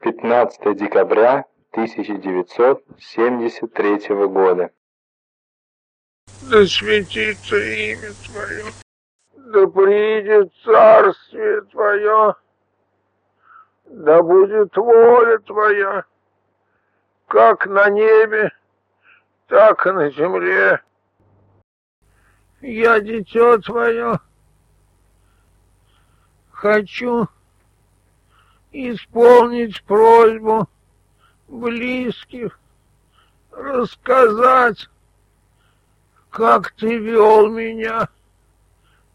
15 декабря 1973 года. Да светится имя Твое, да придет царствие Твое, да будет воля Твоя, как на небе, так и на земле. Я, дитё Твое, хочу исполнить просьбу близких, рассказать, как ты вел меня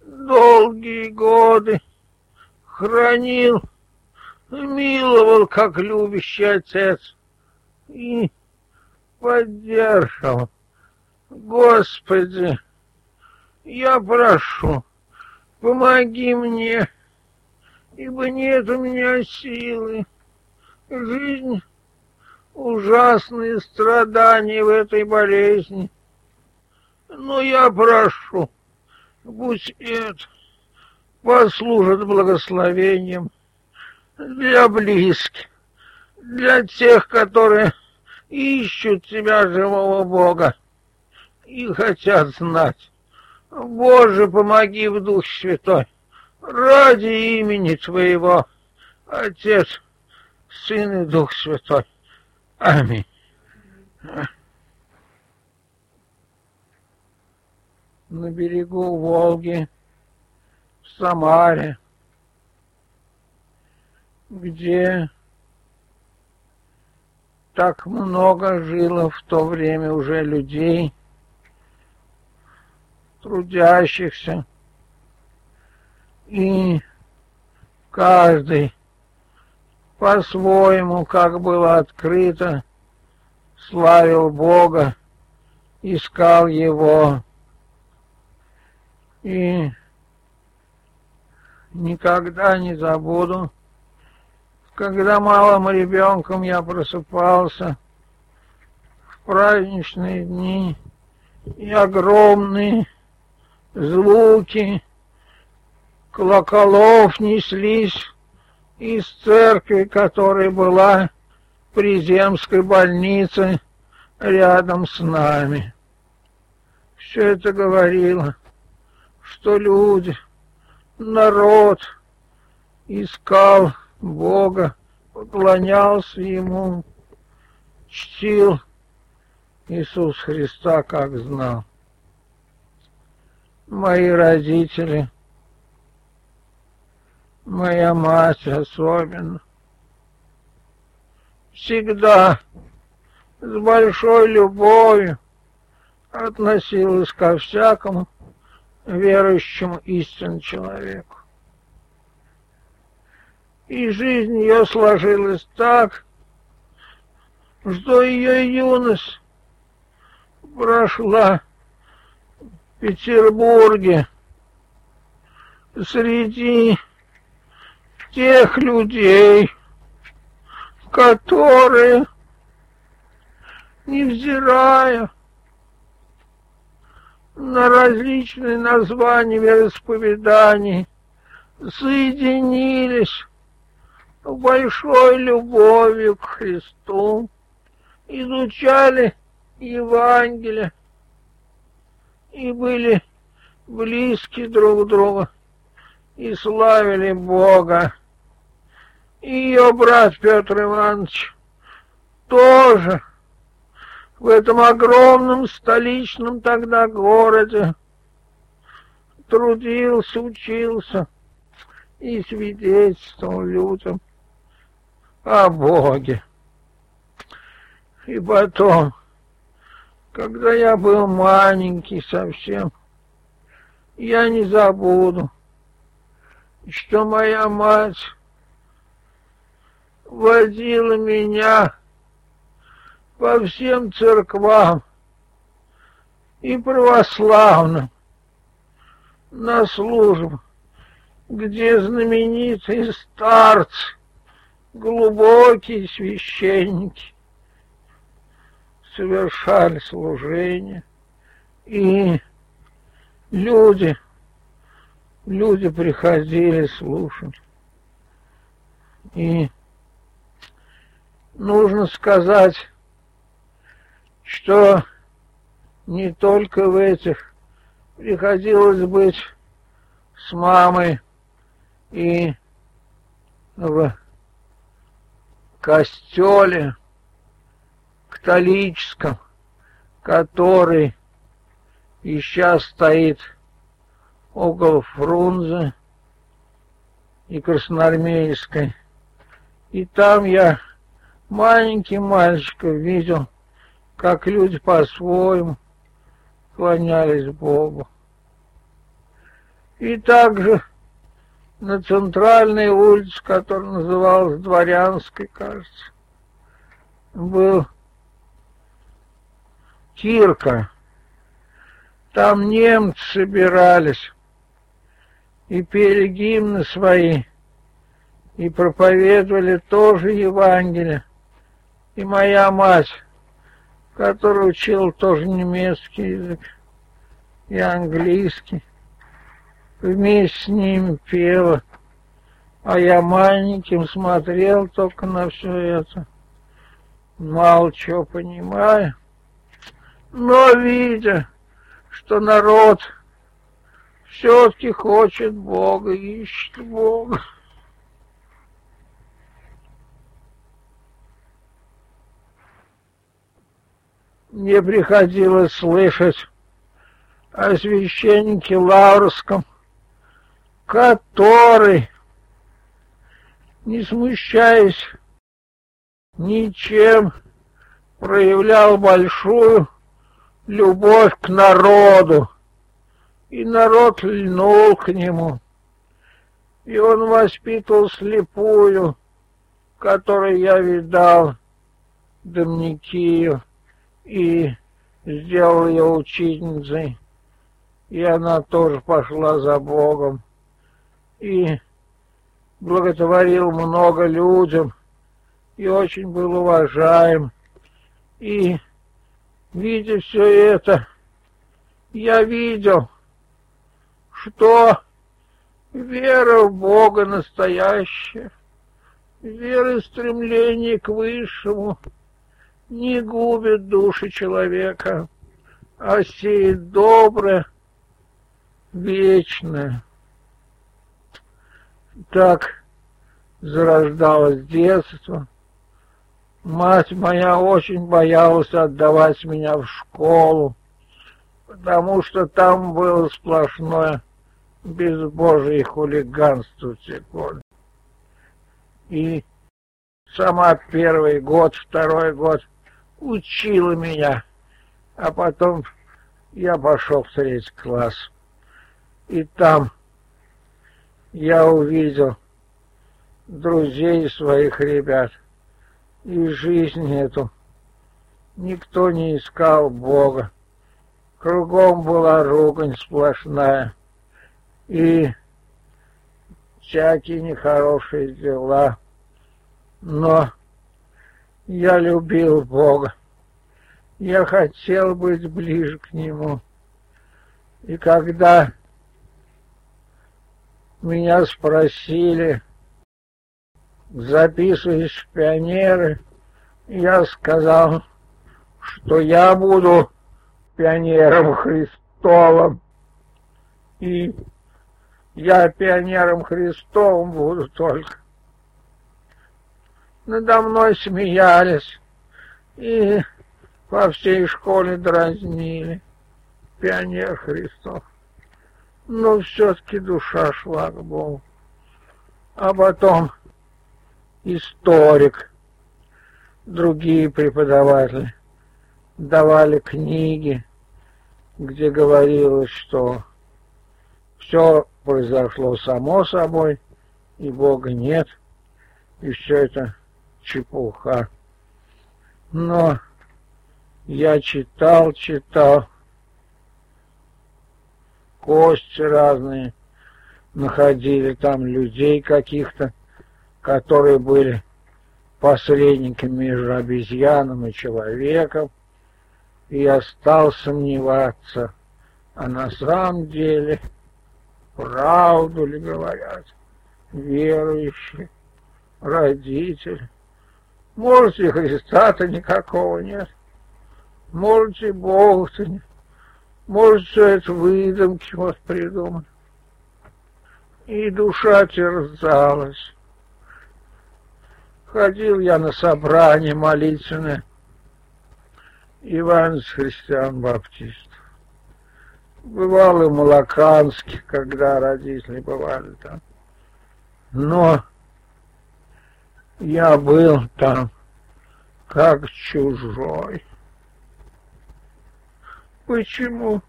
долгие годы, хранил, миловал, как любящий отец, и поддерживал. Господи, я прошу, помоги мне, ибо нет у меня силы. Жизнь ужасные страдания в этой болезни. Но я прошу, пусть это послужит благословением для близких, для тех, которые ищут тебя, живого Бога, и хотят знать. Боже, помоги в Дух Святой, ради имени Твоего, Отец, Сын и Дух Святой. Аминь. На берегу Волги, в Самаре, где так много жило в то время уже людей, трудящихся, и каждый по-своему, как было открыто, славил Бога, искал Его. И никогда не забуду, когда малым ребенком я просыпался в праздничные дни, и огромные звуки колоколов неслись из церкви, которая была при земской больнице рядом с нами. Все это говорило, что люди, народ искал Бога, поклонялся Ему, чтил Иисус Христа, как знал. Мои родители, моя мать особенно, всегда с большой любовью относилась ко всякому верующему истинному человеку. И жизнь ее сложилась так, что ее юность прошла в Петербурге среди тех людей, которые, невзирая на различные названия вероисповеданий, соединились большой любовью к Христу, изучали Евангелие и были близки друг другу и славили Бога. Ее брат Петр Иванович тоже в этом огромном столичном тогда городе трудился, учился и свидетельствовал людям о Боге. И потом, когда я был маленький совсем, я не забуду, что моя мать водила меня по всем церквам и православным на службу, где знаменитые старцы глубокие священники совершали служение, и люди, люди приходили слушать. И нужно сказать, что не только в этих приходилось быть с мамой и в костеле католическом, который и сейчас стоит около Фрунзе и Красноармейской. И там я маленьким мальчиком видел, как люди по-своему клонялись Богу. И также на центральной улице, которая называлась Дворянской, кажется, был Кирка. Там немцы собирались и пели гимны свои, и проповедовали тоже Евангелие. И моя мать, которая учила тоже немецкий язык и английский, вместе с ними пела. А я маленьким смотрел только на все это. Мало чего понимаю. Но видя, что народ все-таки хочет Бога, ищет Бога. Мне приходилось слышать о священнике Лаврском, который, не смущаясь ничем, проявлял большую любовь к народу, и народ льнул к нему. И он воспитывал слепую, которую я видал, Домникию, и сделал ее учительницей. И она тоже пошла за Богом. И благотворил много людям, и очень был уважаем. И Видя все это, я видел, что вера в Бога настоящая, вера и стремление к высшему не губит души человека, а сеет доброе, вечное. Так зарождалось детство, Мать моя очень боялась отдавать меня в школу, потому что там было сплошное безбожие хулиганство в И сама первый год, второй год учила меня, а потом я пошел в третий класс. И там я увидел друзей своих ребят – и жизнь эту. Никто не искал Бога. Кругом была ругань сплошная. И всякие нехорошие дела. Но я любил Бога. Я хотел быть ближе к Нему. И когда меня спросили, записываясь в пионеры, я сказал, что я буду пионером Христовым. И я пионером Христовым буду только. Надо мной смеялись и по всей школе дразнили. Пионер Христов. Но все-таки душа шла к Богу. А потом историк, другие преподаватели давали книги, где говорилось, что все произошло само собой, и Бога нет, и все это чепуха. Но я читал, читал, кости разные, находили там людей каких-то, которые были посредниками между обезьяном и человеком, и я стал сомневаться, а на самом деле правду ли говорят верующие родители, Может, и Христа-то никакого нет. Может, и Бога-то нет. Может, все это выдумки вот придуманы. И душа терзалась. Ходил я на собрание молитвенное Иван христиан баптистов. Бывал и в Малаканске, когда родители бывали там. Но я был там как чужой. Почему?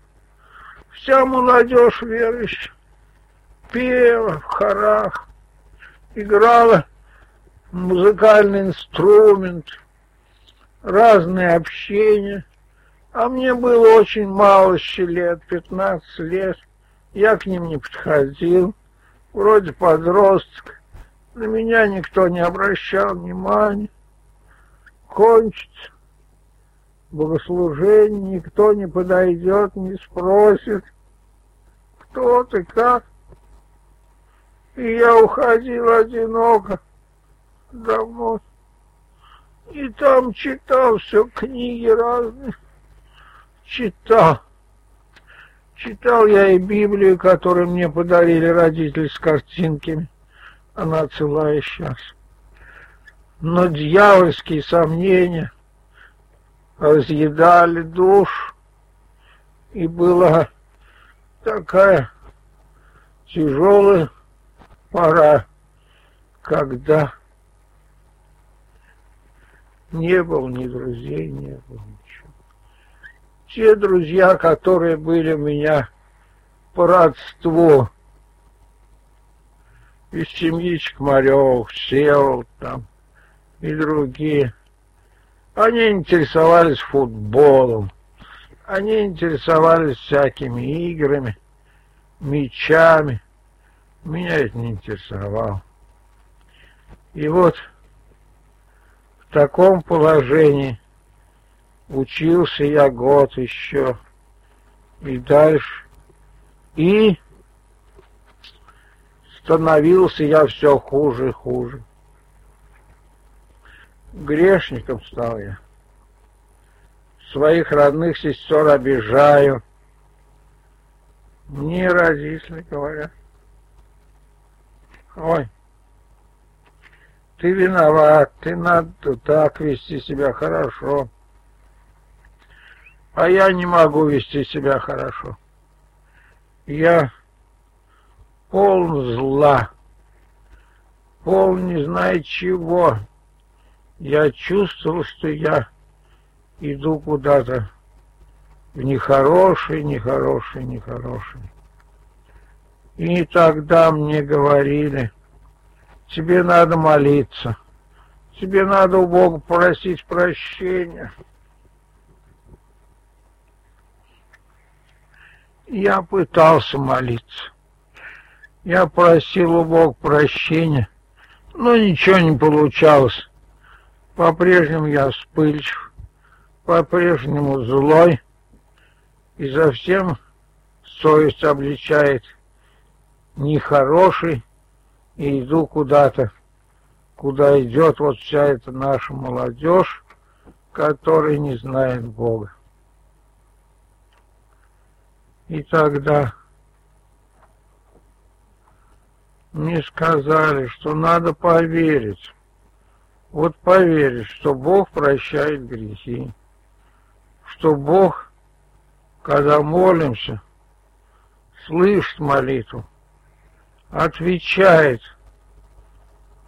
Вся молодежь верующая пела в хорах, играла музыкальный инструмент, разные общения. А мне было очень мало еще лет, 15 лет. Я к ним не подходил, вроде подросток. На меня никто не обращал внимания. Кончится богослужение, никто не подойдет, не спросит, кто ты, как. И я уходил одиноко домой. И там читал все книги разные. Читал. Читал я и Библию, которую мне подарили родители с картинками. Она целая сейчас. Но дьявольские сомнения разъедали душ. И была такая тяжелая пора, когда не было ни друзей, не было ничего. Те друзья, которые были у меня по родству, из семьи Чкмарев, Севол там и другие, они интересовались футболом, они интересовались всякими играми, мечами. Меня это не интересовало. И вот в таком положении учился я год еще и дальше. И становился я все хуже и хуже. Грешником стал я. Своих родных сестер обижаю. Мне родители говорят. Ой, ты виноват, ты надо так вести себя хорошо. А я не могу вести себя хорошо. Я полн зла, полн не знаю чего. Я чувствовал, что я иду куда-то в нехороший, нехороший, нехороший. И тогда мне говорили, тебе надо молиться, тебе надо у Бога просить прощения. Я пытался молиться. Я просил у Бога прощения, но ничего не получалось. По-прежнему я вспыльчив, по-прежнему злой, и совсем совесть обличает нехороший, и иду куда-то, куда идет вот вся эта наша молодежь, которая не знает Бога. И тогда мне сказали, что надо поверить. Вот поверить, что Бог прощает грехи, что Бог, когда молимся, слышит молитву, отвечает,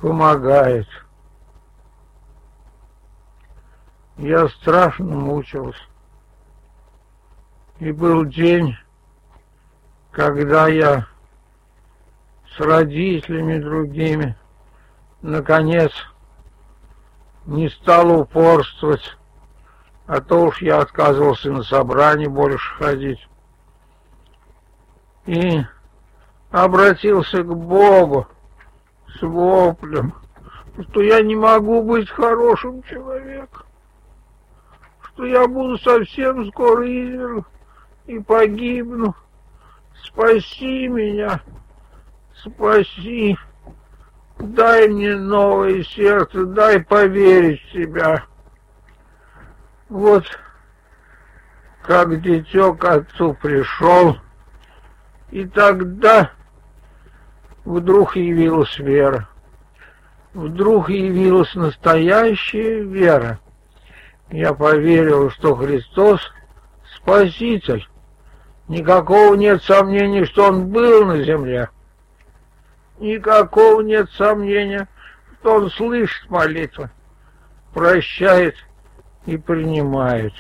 помогает. Я страшно мучился. И был день, когда я родителями другими, наконец, не стал упорствовать, а то уж я отказывался на собрание больше ходить. И обратился к Богу с воплем, что я не могу быть хорошим человеком, что я буду совсем скоро изверг и погибну. Спаси меня, спаси, дай мне новое сердце, дай поверить в себя. Вот как дитё к отцу пришел, и тогда вдруг явилась вера. Вдруг явилась настоящая вера. Я поверил, что Христос — Спаситель. Никакого нет сомнений, что Он был на земле. Никакого нет сомнения, что Он слышит молитвы, прощает и принимает.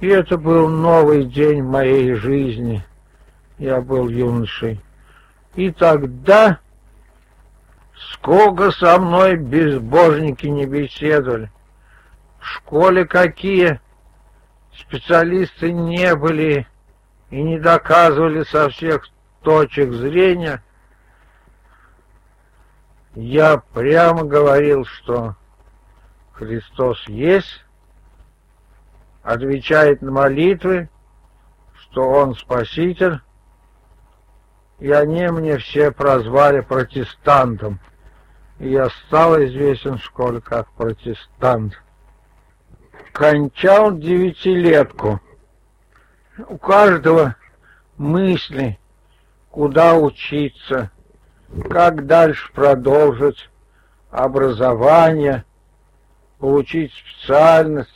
И это был новый день моей жизни. Я был юношей. И тогда сколько со мной безбожники не беседовали. В школе какие специалисты не были и не доказывали со всех точек зрения, я прямо говорил, что Христос есть, отвечает на молитвы, что Он Спаситель, и они мне все прозвали протестантом. И я стал известен в школе как протестант. Кончал девятилетку. У каждого мысли, куда учиться, как дальше продолжить образование, получить специальность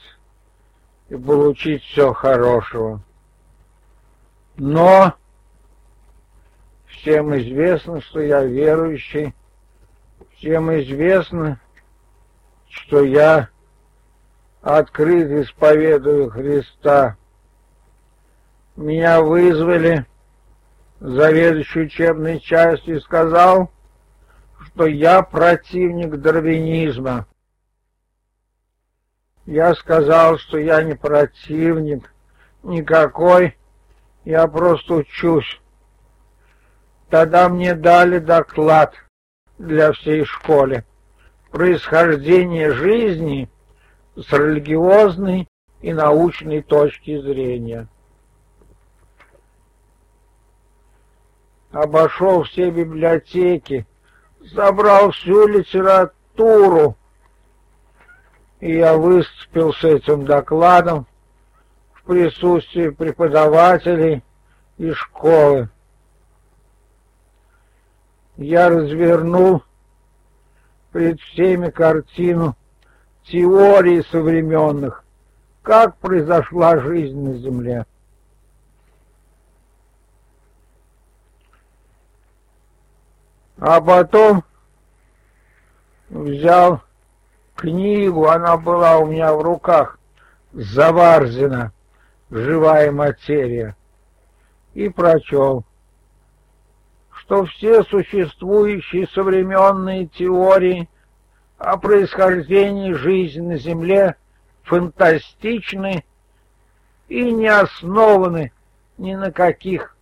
и получить все хорошего. Но всем известно, что я верующий, всем известно, что я открыт исповедую Христа. Меня вызвали заведующий учебной частью и сказал, что я противник дарвинизма. Я сказал, что я не противник никакой, я просто учусь. Тогда мне дали доклад для всей школы. Происхождение жизни с религиозной и научной точки зрения. Обошел все библиотеки, собрал всю литературу, и я выступил с этим докладом в присутствии преподавателей и школы. Я развернул пред всеми картину теории современных, как произошла жизнь на Земле. А потом взял книгу, она была у меня в руках, Заварзина, «Живая материя», и прочел, что все существующие современные теории о происхождении жизни на Земле фантастичны и не основаны ни на каких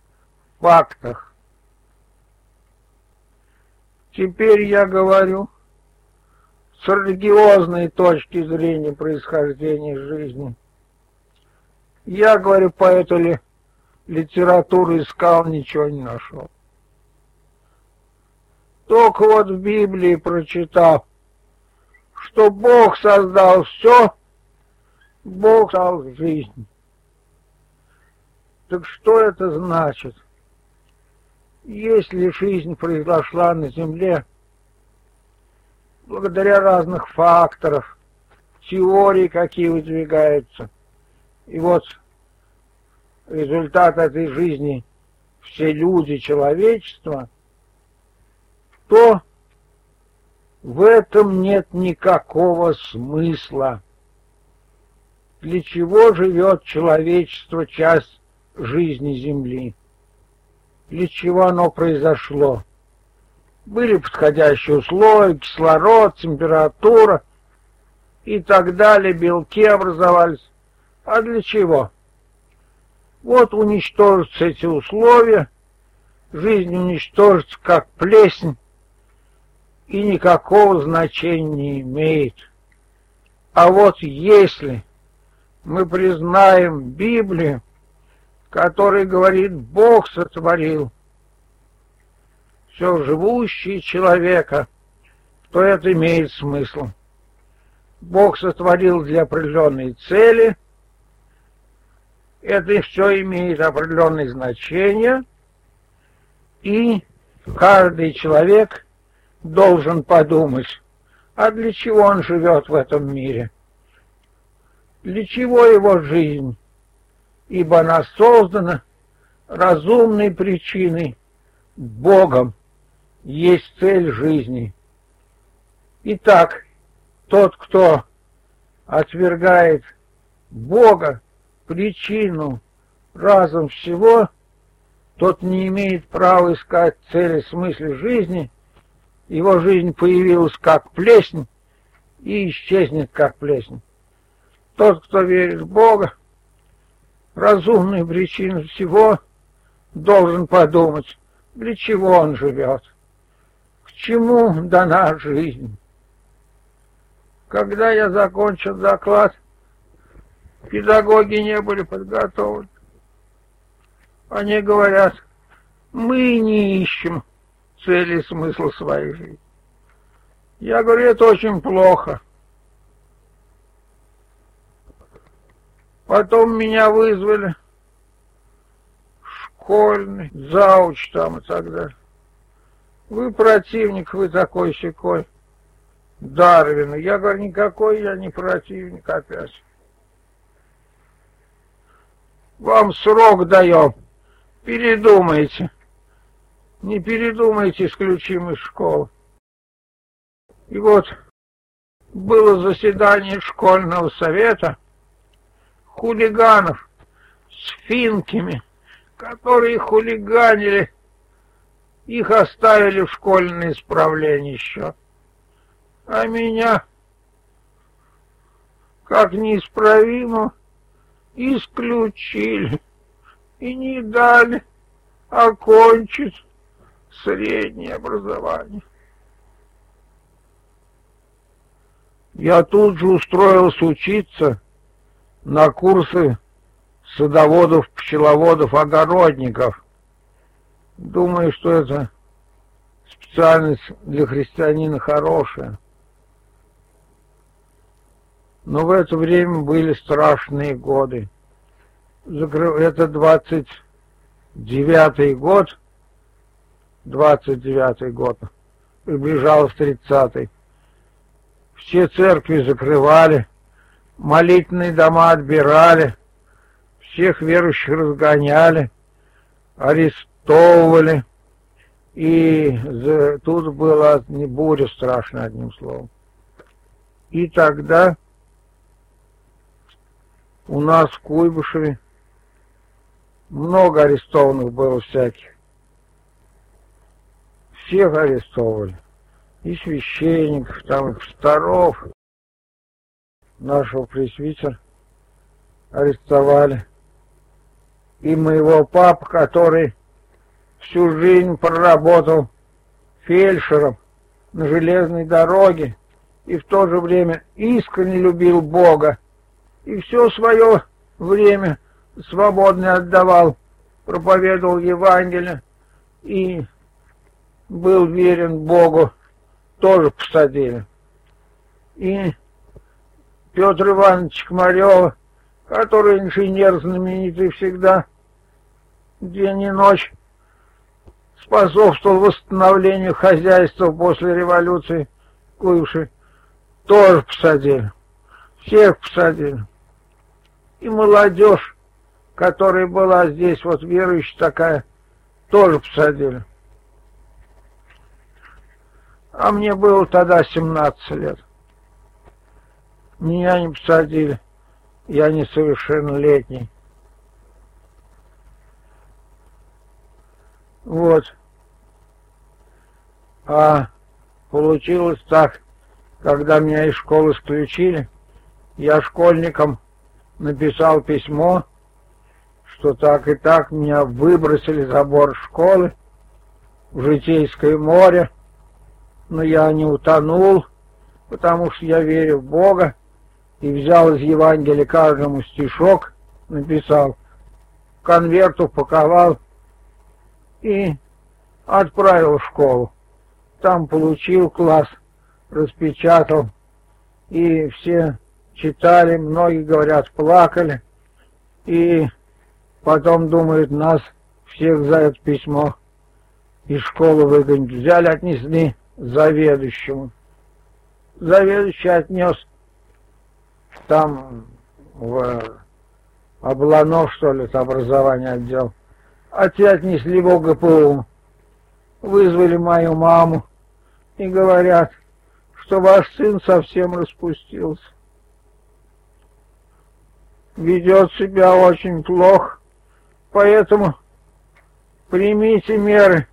фактах. Теперь я говорю с религиозной точки зрения происхождения жизни. Я, говорю, по этой литературу искал, ничего не нашел. Только вот в Библии прочитал, что Бог создал все, Бог создал жизнь. Так что это значит? Если жизнь произошла на земле, благодаря разных факторов, теорий, какие выдвигаются. И вот результат этой жизни все люди человечества, то в этом нет никакого смысла. Для чего живет человечество часть жизни Земли? Для чего оно произошло? были подходящие условия, кислород, температура и так далее, белки образовались. А для чего? Вот уничтожатся эти условия, жизнь уничтожится как плесень и никакого значения не имеет. А вот если мы признаем Библию, которая говорит, Бог сотворил. Все живущее человека, то это имеет смысл. Бог сотворил для определенной цели, это все имеет определенное значение, и каждый человек должен подумать, а для чего он живет в этом мире, для чего его жизнь, ибо она создана разумной причиной, Богом, есть цель жизни. Итак, тот, кто отвергает Бога, причину, разум всего, тот не имеет права искать цели, смысла жизни. Его жизнь появилась как плесень и исчезнет как плесень. Тот, кто верит в Бога, разумную причину всего, должен подумать, для чего он живет, к чему дана жизнь. Когда я закончил доклад, педагоги не были подготовлены. Они говорят, мы не ищем цели и смысла своей жизни. Я говорю, это очень плохо. Потом меня вызвали школьный, зауч там и так далее. Вы противник, вы такой щекой. Дарвина. Я говорю, никакой я не противник опять. Вам срок даем. Передумайте. Не передумайте, исключим из школы. И вот было заседание школьного совета хулиганов с финками, которые хулиганили, их оставили в школьное исправление еще а меня, как неисправимо, исключили и не дали окончить среднее образование. Я тут же устроился учиться на курсы садоводов, пчеловодов, огородников. Думаю, что это специальность для христианина хорошая. Но в это время были страшные годы. Это 29-й год, 29-й год, приближался 30-й. Все церкви закрывали, молитвенные дома отбирали, всех верующих разгоняли, арестовывали. И тут была не буря страшная, одним словом. И тогда у нас в Куйбышеве много арестованных было всяких. Всех арестовывали. И священников, там, и старов. Нашего пресвитера арестовали. И моего папа, который всю жизнь проработал фельдшером на железной дороге и в то же время искренне любил Бога и все свое время свободно отдавал, проповедовал Евангелие и был верен Богу, тоже посадили. И Петр Иванович Хмарев, который инженер знаменитый всегда, день и ночь, способствовал восстановлению хозяйства после революции Куйвши, тоже посадили. Всех посадили и молодежь, которая была здесь, вот верующая такая, тоже посадили. А мне было тогда 17 лет. Меня не посадили. Я несовершеннолетний. Вот. А получилось так, когда меня из школы исключили, я школьником написал письмо, что так и так меня выбросили за борт школы в Житейское море, но я не утонул, потому что я верю в Бога, и взял из Евангелия каждому стишок, написал, конверт упаковал и отправил в школу. Там получил класс, распечатал, и все читали, многие, говорят, плакали, и потом думают, нас всех за это письмо из школы выгонят. Взяли, отнесли заведующему. Заведующий отнес там в Обланов, что ли, образование отдел. А те отнесли в ОГПУ. Вызвали мою маму и говорят, что ваш сын совсем распустился. Ведет себя очень плохо, поэтому примите меры.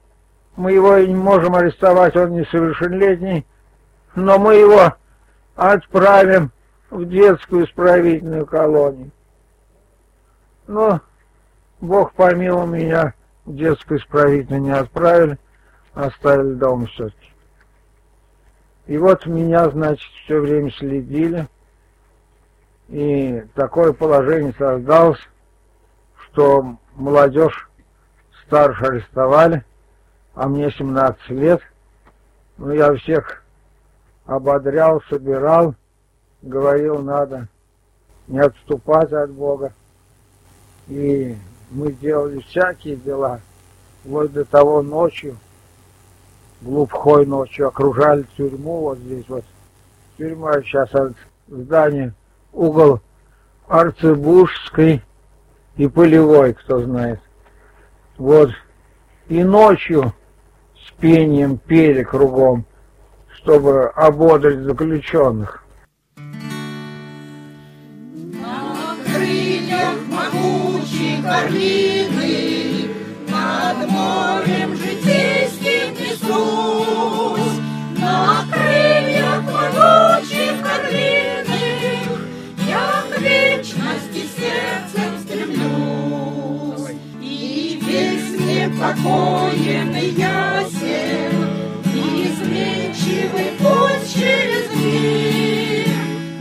Мы его не можем арестовать, он несовершеннолетний, но мы его отправим в детскую исправительную колонию. Но Бог помиловал меня, в детскую исправительную не отправили, оставили дома все-таки. И вот меня, значит, все время следили, и такое положение создалось, что молодежь старше арестовали, а мне 17 лет. Ну, я всех ободрял, собирал, говорил, надо не отступать от Бога. И мы делали всякие дела, вплоть до того ночью, глубокой ночью, окружали тюрьму вот здесь вот. Тюрьма сейчас от здания, угол Арцебужской и Полевой, кто знает. Вот. И ночью с пением пели кругом, чтобы ободрить заключенных. Карлины Над морем житейским несусь. На крыльях могучей карлины Я к вечности сердцем стремлюсь. И весь непокоен и ясен, Изменчивый путь через мир.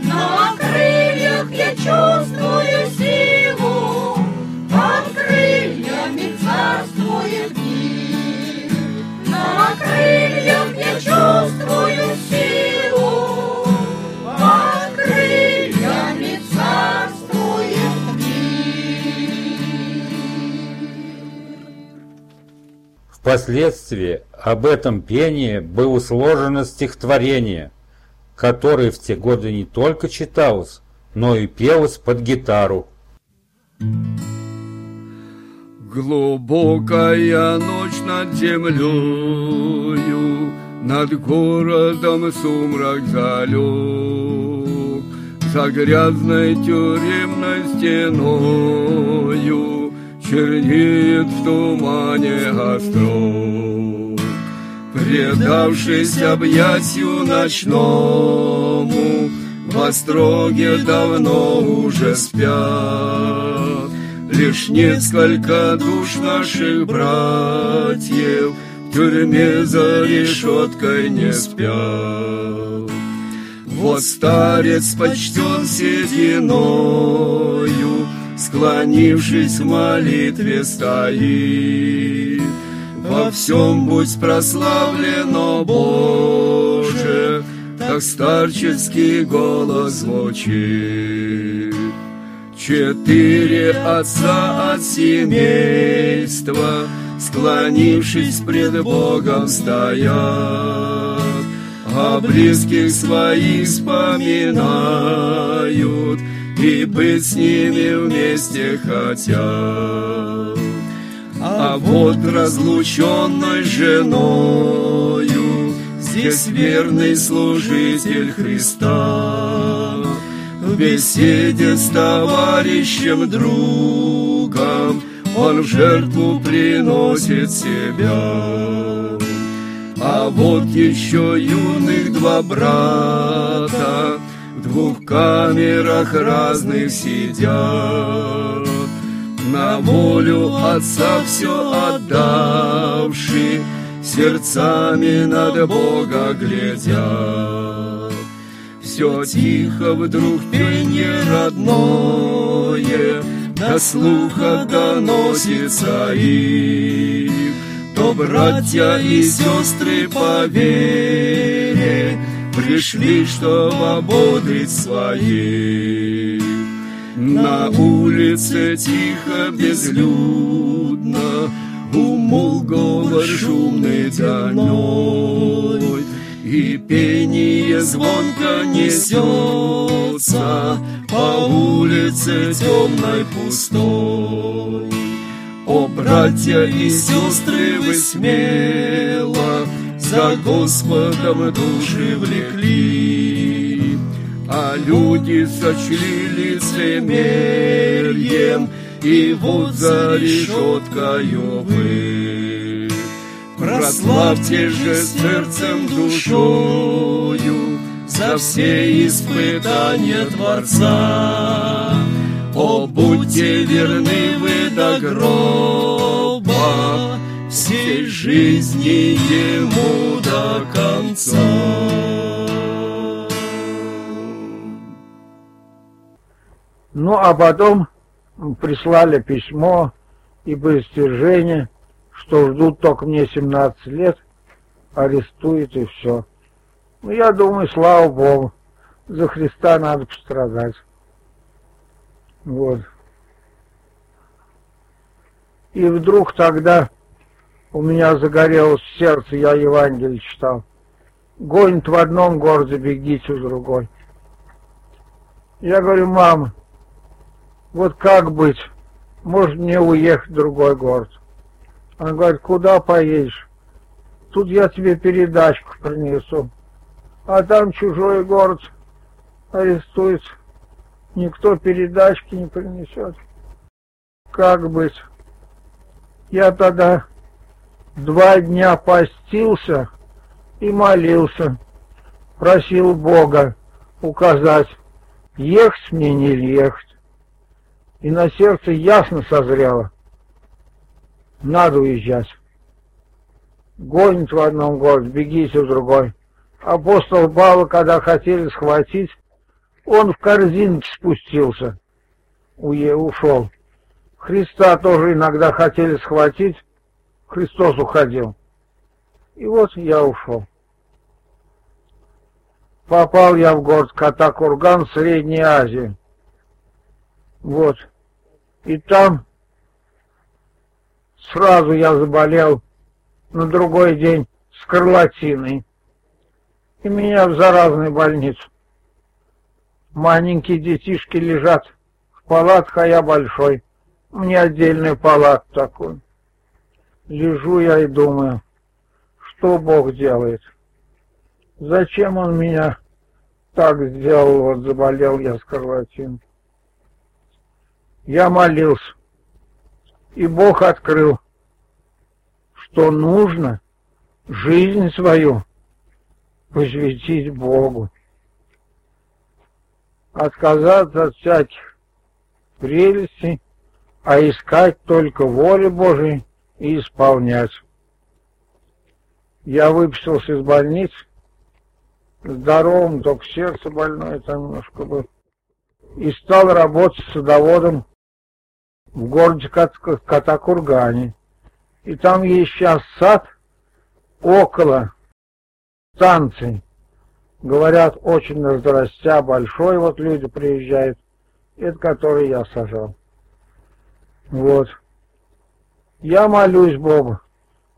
На крыльях я чувствую силу, крыльями царствует мир. На крыльях я чувствую силу, Под крыльями царствует мир. Впоследствии об этом пении было сложено стихотворение, которое в те годы не только читалось, но и пелось под гитару. Глубокая ночь над землею, Над городом сумрак залег, За грязной тюремной стеною Чернеет в тумане острог. Предавшись объятию ночному, В остроге давно уже спят. Лишь несколько душ наших братьев В тюрьме за решеткой не спят. Вот старец почтен сединою, Склонившись в молитве стоит. Во всем будь прославлено, Боже, Так старческий голос звучит. Четыре отца от семейства, Склонившись пред Богом, стоят, А близких своих вспоминают, И быть с ними вместе хотят. А вот разлученной женою Здесь верный служитель Христа В беседе с товарищем другом. Он в жертву приносит себя. А вот еще юных два брата В двух камерах разных сидят. На волю Отца все отдавший, сердцами над Бога глядя. Все тихо вдруг пенье родное, до слуха доносится и то братья и сестры по вере Пришли, чтобы ободрить своих. На улице тихо, безлюдно Умол говор шумный дней И пение звонко несется По улице темной пустой. О, братья и сестры, вы смело За Господом души влекли А люди сочли лицемерьем И вот за решеткою вы Прославьте же сердцем душою За все испытания Творца. О, будьте верны вы до гроба Всей жизни Ему до конца. Ну, а потом прислали письмо и быстержение, что ждут только мне 17 лет, арестуют и все. Ну, я думаю, слава Богу, за Христа надо пострадать. Вот. И вдруг тогда у меня загорелось сердце, я Евангелие читал. Гонит в одном городе, бегите в другой. Я говорю, мама, вот как быть? Может мне уехать в другой город? Она говорит, куда поедешь? Тут я тебе передачку принесу. А там чужой город арестуется. Никто передачки не принесет. Как быть? Я тогда два дня постился и молился. Просил Бога указать, ехать мне не ехать и на сердце ясно созрело. Надо уезжать. Гонит в одном городе, бегите в другой. Апостол Павла, когда хотели схватить, он в корзинке спустился, уе, ушел. Христа тоже иногда хотели схватить, Христос уходил. И вот я ушел. Попал я в город Катакурган, Средней Азии. Вот. И там сразу я заболел на другой день скарлатиной. И меня в заразной больницу. Маленькие детишки лежат в палатке, а я большой. Мне отдельную палатку такую. Лежу я и думаю, что Бог делает. Зачем Он меня так сделал, вот заболел я скарлатиной. Я молился, и Бог открыл, что нужно жизнь свою посвятить Богу. Отказаться от всяких прелестей, а искать только воли Божией и исполнять. Я выписался из больницы, здоровым, только сердце больное там немножко было, и стал работать садоводом в городе Катакургане. И там есть сейчас сад около станции. Говорят, очень разрастя, большой, вот люди приезжают. Это который я сажал. Вот. Я молюсь Богу.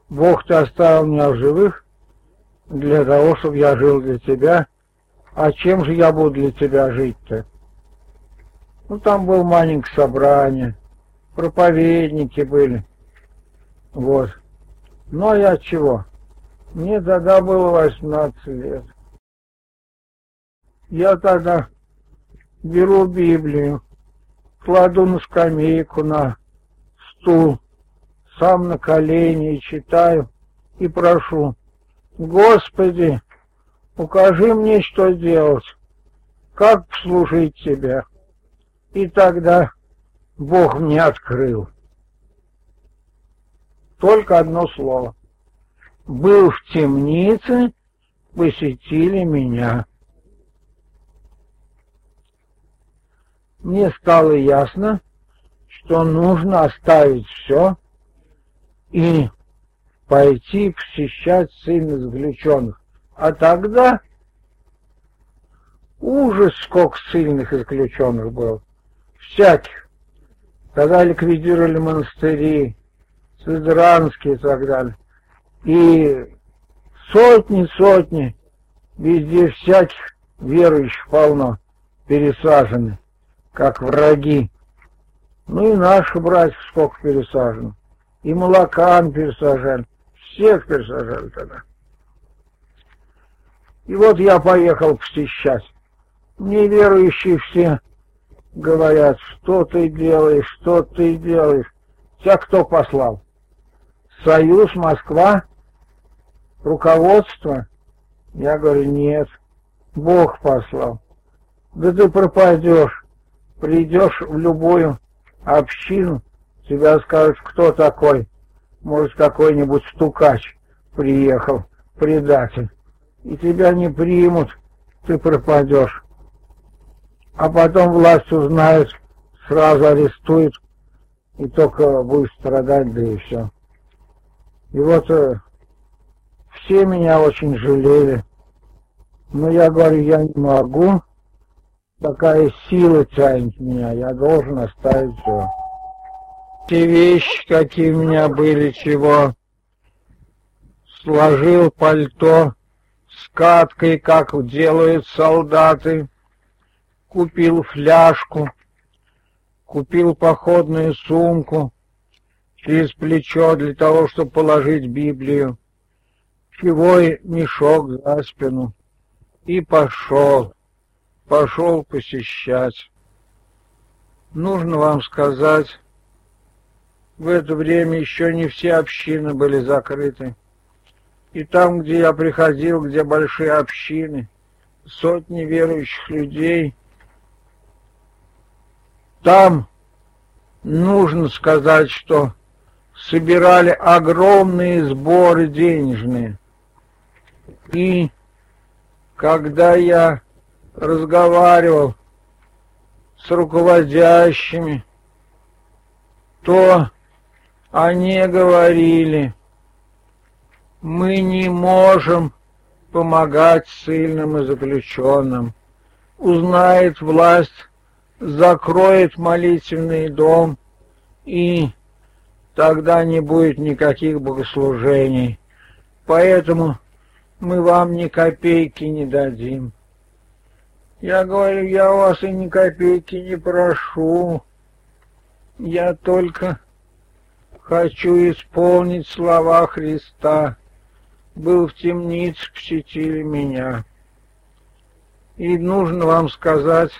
Бог ты оставил меня в живых для того, чтобы я жил для тебя. А чем же я буду для тебя жить-то? Ну, там было маленькое собрание проповедники были. Вот. Но я чего? Мне тогда было 18 лет. Я тогда беру Библию, кладу на скамейку, на стул, сам на колени читаю, и прошу, Господи, укажи мне, что делать, как служить Тебя. И тогда Бог мне открыл. Только одно слово. Был в темнице, посетили меня. Мне стало ясно, что нужно оставить все и пойти посещать ссыльных заключенных. А тогда ужас, сколько ссыльных заключенных было. Всяких. Тогда ликвидировали монастыри, Сызранские и так далее. И сотни-сотни везде всяких верующих полно пересажены, как враги. Ну и наши братья сколько пересажены. И молокан пересажали. Всех пересажали тогда. И вот я поехал посещать. Неверующие все говорят, что ты делаешь, что ты делаешь. Тебя кто послал? Союз, Москва, руководство? Я говорю, нет, Бог послал. Да ты пропадешь, придешь в любую общину, тебя скажут, кто такой. Может, какой-нибудь стукач приехал, предатель. И тебя не примут, ты пропадешь. А потом власть узнает, сразу арестует, и только будешь страдать, да и все. И вот э, все меня очень жалели. Но я говорю, я не могу, такая сила тянет меня, я должен оставить все. Те вещи, какие у меня были, чего сложил пальто с каткой, как делают солдаты, купил фляжку, купил походную сумку через плечо для того, чтобы положить Библию, чевой мешок за спину и пошел, пошел посещать. Нужно вам сказать, в это время еще не все общины были закрыты. И там, где я приходил, где большие общины, сотни верующих людей, там нужно сказать, что собирали огромные сборы денежные. И когда я разговаривал с руководящими, то они говорили, мы не можем помогать сильным и заключенным. Узнает власть, закроет молитвенный дом, и тогда не будет никаких богослужений. Поэтому мы вам ни копейки не дадим. Я говорю, я у вас и ни копейки не прошу. Я только хочу исполнить слова Христа. Был в темнице, посетили меня. И нужно вам сказать,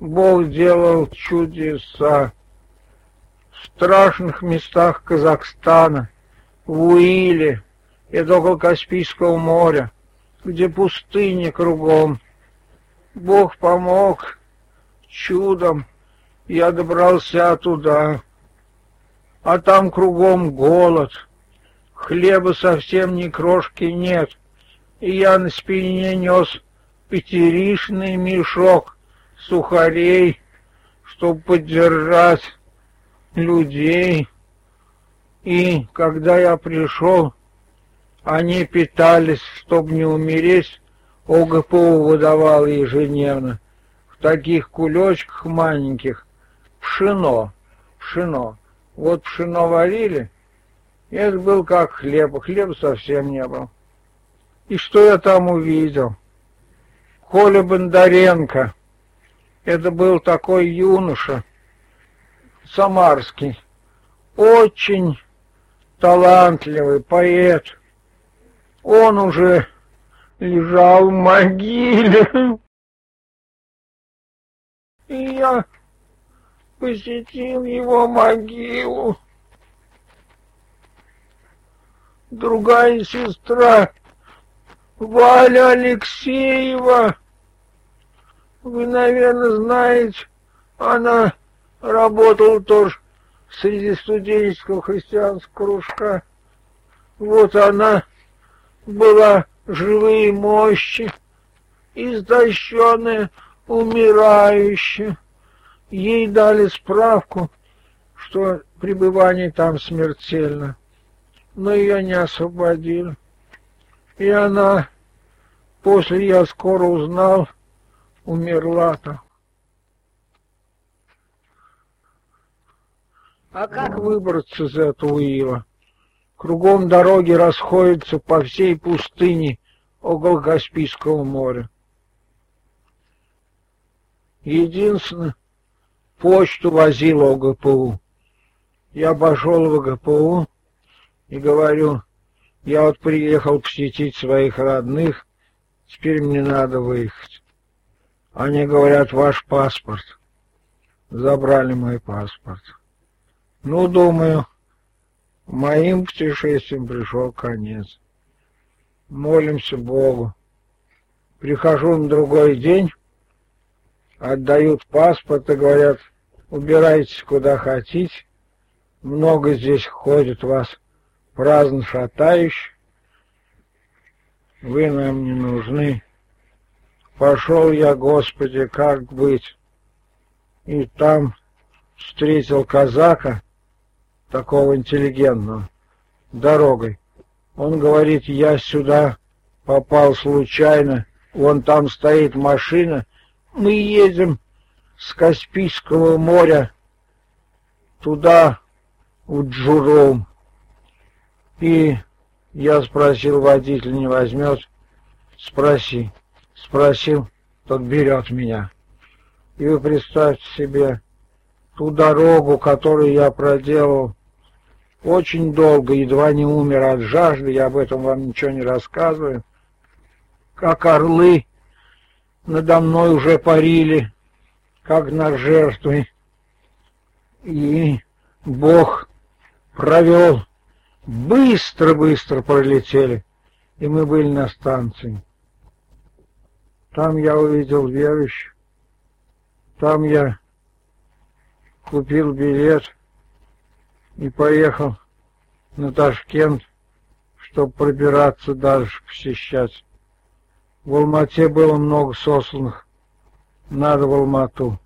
Бог делал чудеса в страшных местах Казахстана, в Уиле, это около Каспийского моря, где пустыни кругом. Бог помог чудом, я добрался туда. А там кругом голод, хлеба совсем ни крошки нет. И я на спине нес пятеришный мешок сухарей, чтобы поддержать людей. И когда я пришел, они питались, чтобы не умереть, ОГПУ выдавал ежедневно. В таких кулечках маленьких пшено, пшено. Вот пшено варили, и это был как хлеб, хлеба совсем не было. И что я там увидел? Коля Бондаренко, это был такой юноша, самарский, очень талантливый поэт, он уже лежал в могиле. И я посетил его могилу. Другая сестра, Валя Алексеева, вы, наверное, знаете, она работала тоже среди студенческого христианского кружка. Вот она была живые мощи, истощенная, умирающая. Ей дали справку, что пребывание там смертельно. но ее не освободили. И она, после я скоро узнал, умерла-то. А как выбраться из этого ила? Кругом дороги расходятся по всей пустыне около Каспийского моря. Единственное, почту возил ОГПУ. Я пошел в ОГПУ и говорю, я вот приехал посетить своих родных, теперь мне надо выехать. Они говорят, ваш паспорт. Забрали мой паспорт. Ну, думаю, моим путешествием пришел конец. Молимся Богу. Прихожу на другой день, отдают паспорт и говорят, убирайтесь куда хотите. Много здесь ходит вас праздно шатающих. Вы нам не нужны. Пошел я, Господи, как быть? И там встретил казака, такого интеллигентного, дорогой. Он говорит, я сюда попал случайно, вон там стоит машина, мы едем с Каспийского моря туда, в Джуром. И я спросил, водитель не возьмет? Спроси. Спросил, тот берет меня. И вы представьте себе ту дорогу, которую я проделал очень долго, едва не умер от жажды, я об этом вам ничего не рассказываю. Как орлы надо мной уже парили, как на жертвы. И Бог провел, быстро-быстро пролетели, и мы были на станции. Там я увидел верующих, там я купил билет и поехал на Ташкент, чтобы пробираться дальше, посещать. В Алмате было много сосланных, надо в Алмату.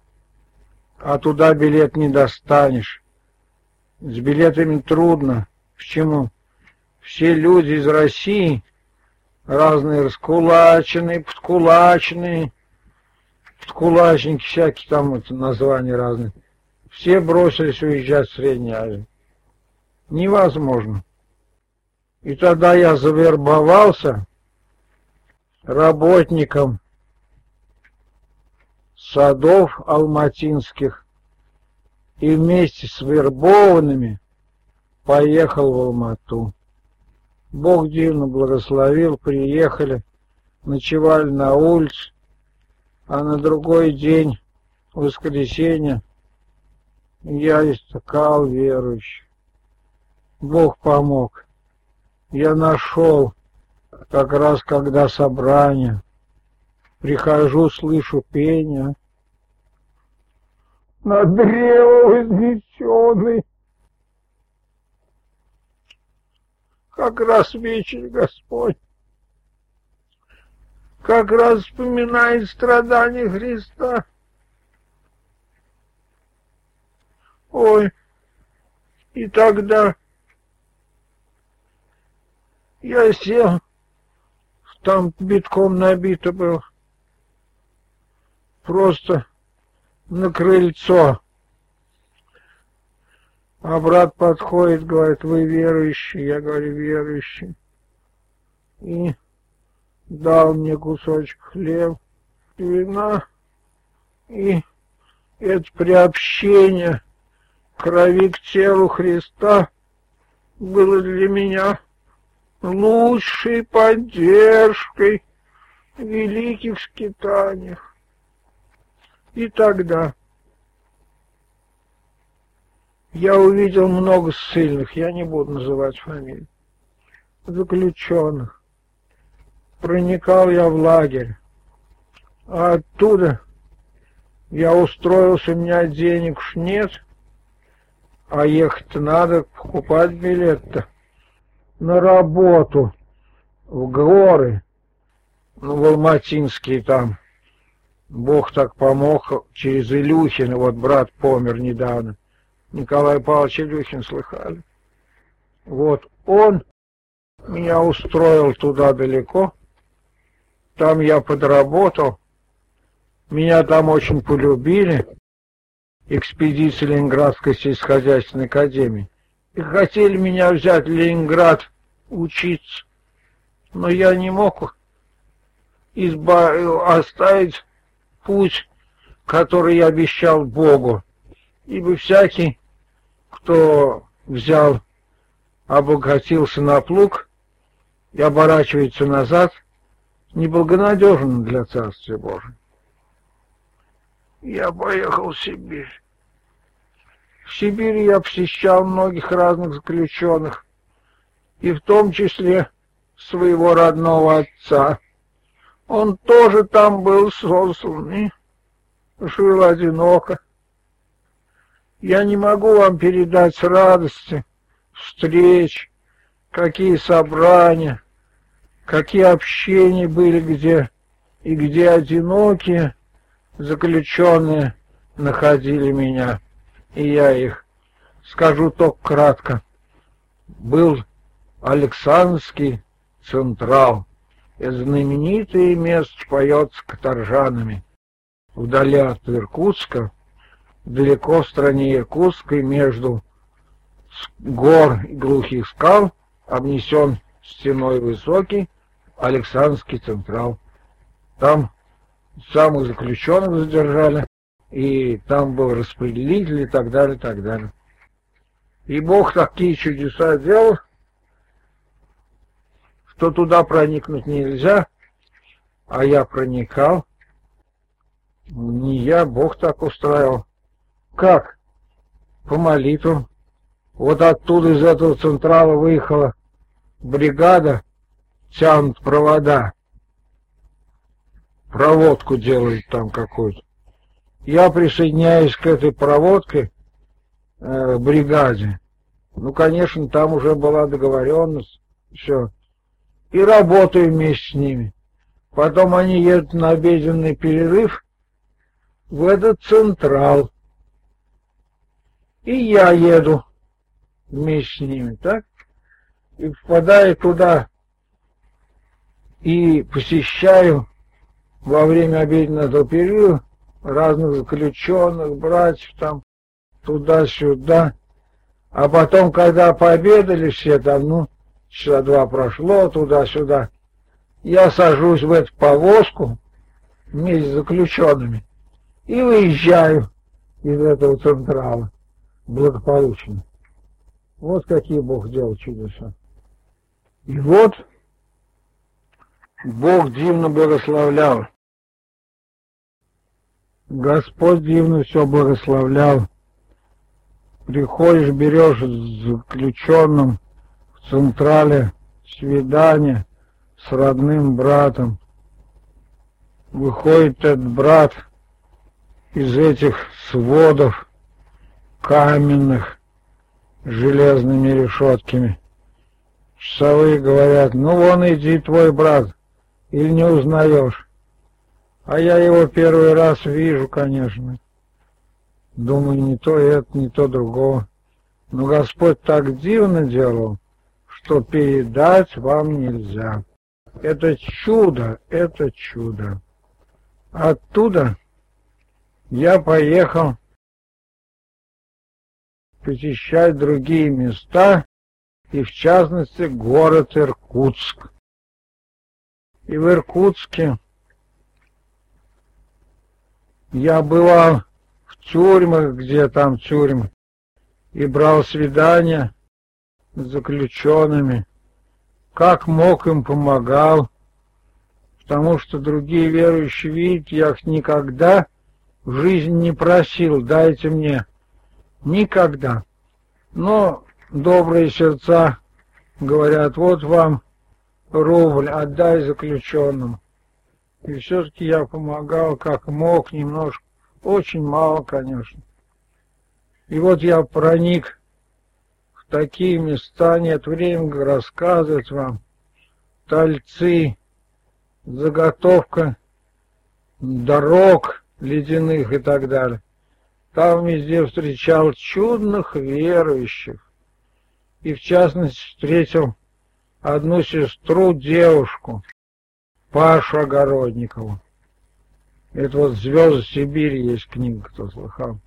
А туда билет не достанешь. С билетами трудно. Почему? Все люди из России разные раскулаченные, подкулаченные, подкулачники всякие там вот названия разные. Все бросились уезжать в Средней Азии. Невозможно. И тогда я завербовался работником садов алматинских и вместе с вербованными поехал в Алмату. Бог дивно благословил, приехали, ночевали на улице, а на другой день, воскресенье, я истыкал верующий. Бог помог. Я нашел, как раз когда собрание. Прихожу, слышу пение. На древо вознесенный. Как раз вечер Господь. Как раз вспоминает страдания Христа. Ой, и тогда я сел, там битком набито был, просто на крыльцо. А брат подходит, говорит, вы верующий? Я говорю, верующий. И дал мне кусочек хлеба, вина, и это приобщение крови к телу Христа было для меня лучшей поддержкой великих скитаниях. И тогда я увидел много ссыльных, я не буду называть фамилии, заключенных. Проникал я в лагерь, а оттуда я устроился, у меня денег уж нет, а ехать надо, покупать билет-то на работу в горы, ну, в Алматинские там. Бог так помог через Илюхина, вот брат помер недавно. Николай Павлович Илюхин слыхали? Вот он меня устроил туда далеко. Там я подработал. Меня там очень полюбили. Экспедиции Ленинградской сельскохозяйственной академии. И хотели меня взять в Ленинград учиться. Но я не мог изба... оставить путь, который я обещал Богу. Ибо всякий, кто взял, обогатился на плуг и оборачивается назад, неблагонадежен для Царствия Божия. Я поехал в Сибирь. В Сибири я посещал многих разных заключенных, и в том числе своего родного отца. Он тоже там был сослан и жил одиноко. Я не могу вам передать радости встреч, какие собрания, какие общения были где, и где одинокие заключенные находили меня, и я их. Скажу только кратко. Был Александрский Централ. Это знаменитое место поется каторжанами. Вдали от Иркутска, далеко в стране Иркутской, между гор и глухих скал, обнесен стеной высокий Александрский Централ. Там самых заключенных задержали, и там был распределитель и так далее, и так далее. И Бог такие чудеса делал, что туда проникнуть нельзя, а я проникал. Не я, Бог так устраивал. Как? По молитвам. Вот оттуда из этого централа выехала бригада, тянут провода. Проводку делают там какую-то. Я присоединяюсь к этой проводке э, бригаде. Ну, конечно, там уже была договоренность, все и работаю вместе с ними. Потом они едут на обеденный перерыв в этот централ. И я еду вместе с ними, так? И попадаю туда и посещаю во время обеденного перерыва разных заключенных, братьев там, туда-сюда. А потом, когда пообедали все там, ну, часа два прошло туда-сюда. Я сажусь в эту повозку вместе с заключенными и выезжаю из этого централа благополучно. Вот какие Бог делал чудеса. И вот Бог дивно благословлял. Господь дивно все благословлял. Приходишь, берешь заключенным Централе свидание с родным братом. Выходит этот брат из этих сводов каменных железными решетками. Часовые говорят, ну вон иди твой брат, или не узнаешь. А я его первый раз вижу, конечно. Думаю, не то это, не то другого. Но Господь так дивно делал, что передать вам нельзя. Это чудо, это чудо. Оттуда я поехал посещать другие места, и в частности город Иркутск. И в Иркутске я бывал в тюрьмах, где там тюрьмы, и брал свидания с заключенными, как мог им помогал, потому что другие верующие, видят, я их никогда в жизни не просил, дайте мне, никогда. Но добрые сердца говорят, вот вам рубль, отдай заключенным. И все-таки я помогал, как мог, немножко, очень мало, конечно. И вот я проник такие места нет времени рассказывать вам. Тальцы, заготовка дорог ледяных и так далее. Там везде встречал чудных верующих. и в частности встретил одну сестру, девушку, Пашу Огородникову. Это вот «Звезды Сибири» есть книга, кто слыхал.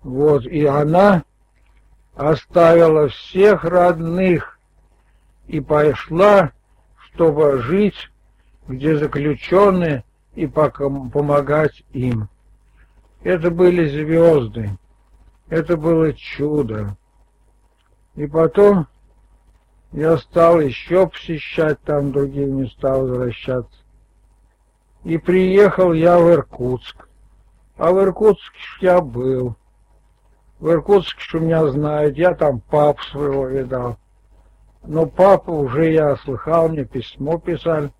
Вот, и она оставила всех родных и пошла, чтобы жить, где заключенные, и помогать им. Это были звезды, это было чудо. И потом я стал еще посещать там другие места, возвращаться. И приехал я в Иркутск. А в Иркутске я был. В Иркутске что меня знают, я там папу своего видал. Но папа уже я слыхал, мне письмо писали.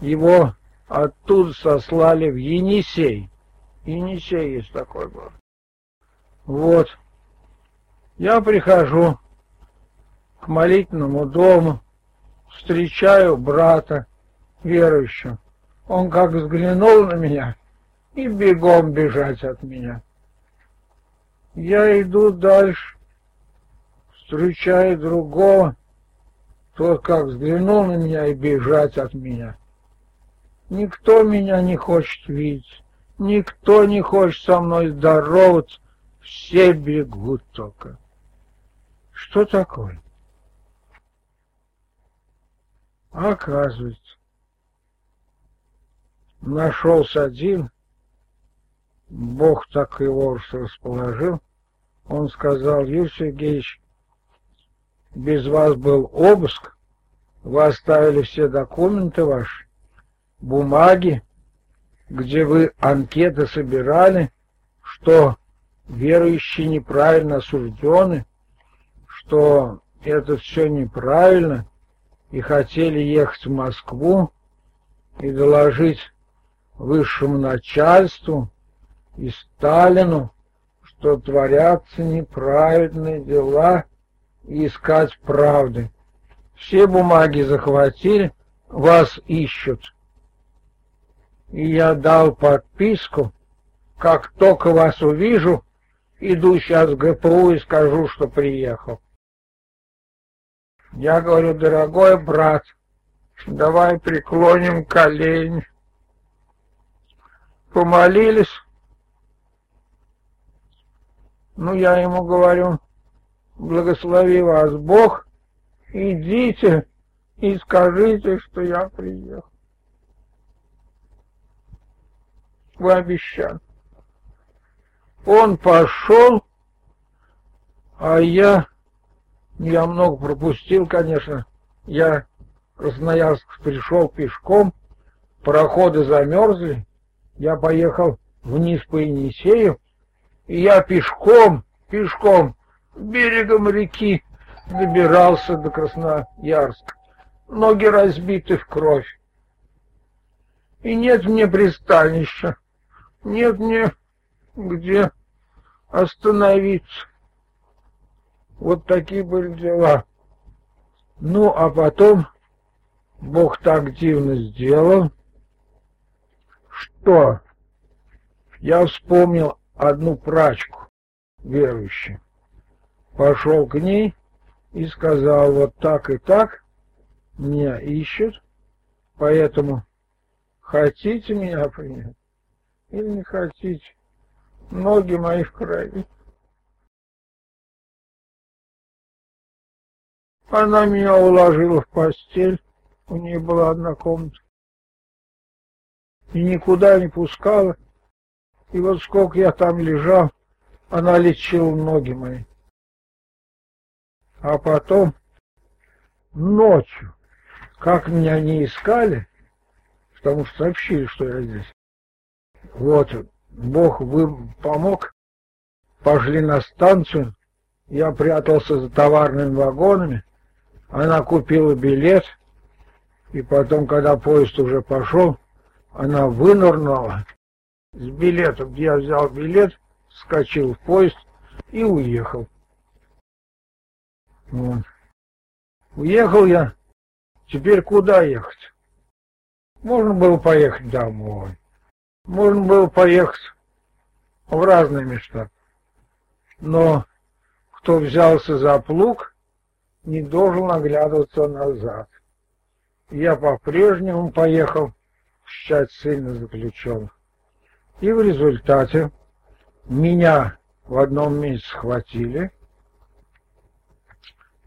Его оттуда сослали в Енисей. Енисей есть такой город. Вот. Я прихожу к молитвенному дому, встречаю брата верующего. Он как взглянул на меня и бегом бежать от меня. Я иду дальше, встречаю другого, тот как взглянул на меня и бежать от меня. Никто меня не хочет видеть, никто не хочет со мной здороваться, все бегут только. Что такое? Оказывается, нашелся один, Бог так его расположил, он сказал, Юрий Сергеевич, без вас был обыск, вы оставили все документы ваши, бумаги, где вы анкеты собирали, что верующие неправильно осуждены, что это все неправильно, и хотели ехать в Москву и доложить высшему начальству и Сталину, что творятся неправильные дела и искать правды. Все бумаги захватили, вас ищут. И я дал подписку, как только вас увижу, иду сейчас в ГПУ и скажу, что приехал. Я говорю, дорогой брат, давай преклоним колени. Помолились. Ну, я ему говорю, благослови вас Бог, идите и скажите, что я приехал. Вы обещали. Он пошел, а я я много пропустил, конечно. Я в Красноярск пришел пешком, пароходы замерзли. Я поехал вниз по Енисею, и я пешком, пешком, берегом реки добирался до Красноярска. Ноги разбиты в кровь. И нет мне пристанища, нет мне где остановиться. Вот такие были дела. Ну, а потом Бог так дивно сделал, что я вспомнил одну прачку верующую. Пошел к ней и сказал, вот так и так меня ищут, поэтому хотите меня принять или не хотите, ноги мои в крови. Она меня уложила в постель, у нее была одна комната, и никуда не пускала. И вот сколько я там лежал, она лечила ноги мои. А потом ночью, как меня не искали, потому что сообщили, что я здесь. Вот, Бог вы помог, пошли на станцию, я прятался за товарными вагонами, она купила билет, и потом, когда поезд уже пошел, она вынырнула с билетом, я взял билет, вскочил в поезд и уехал. Вот. Уехал я. Теперь куда ехать? Можно было поехать домой. Можно было поехать в разные места. Но кто взялся за плуг, не должен оглядываться назад. Я по-прежнему поехал считать сильно заключенных. И в результате меня в одном месяце схватили,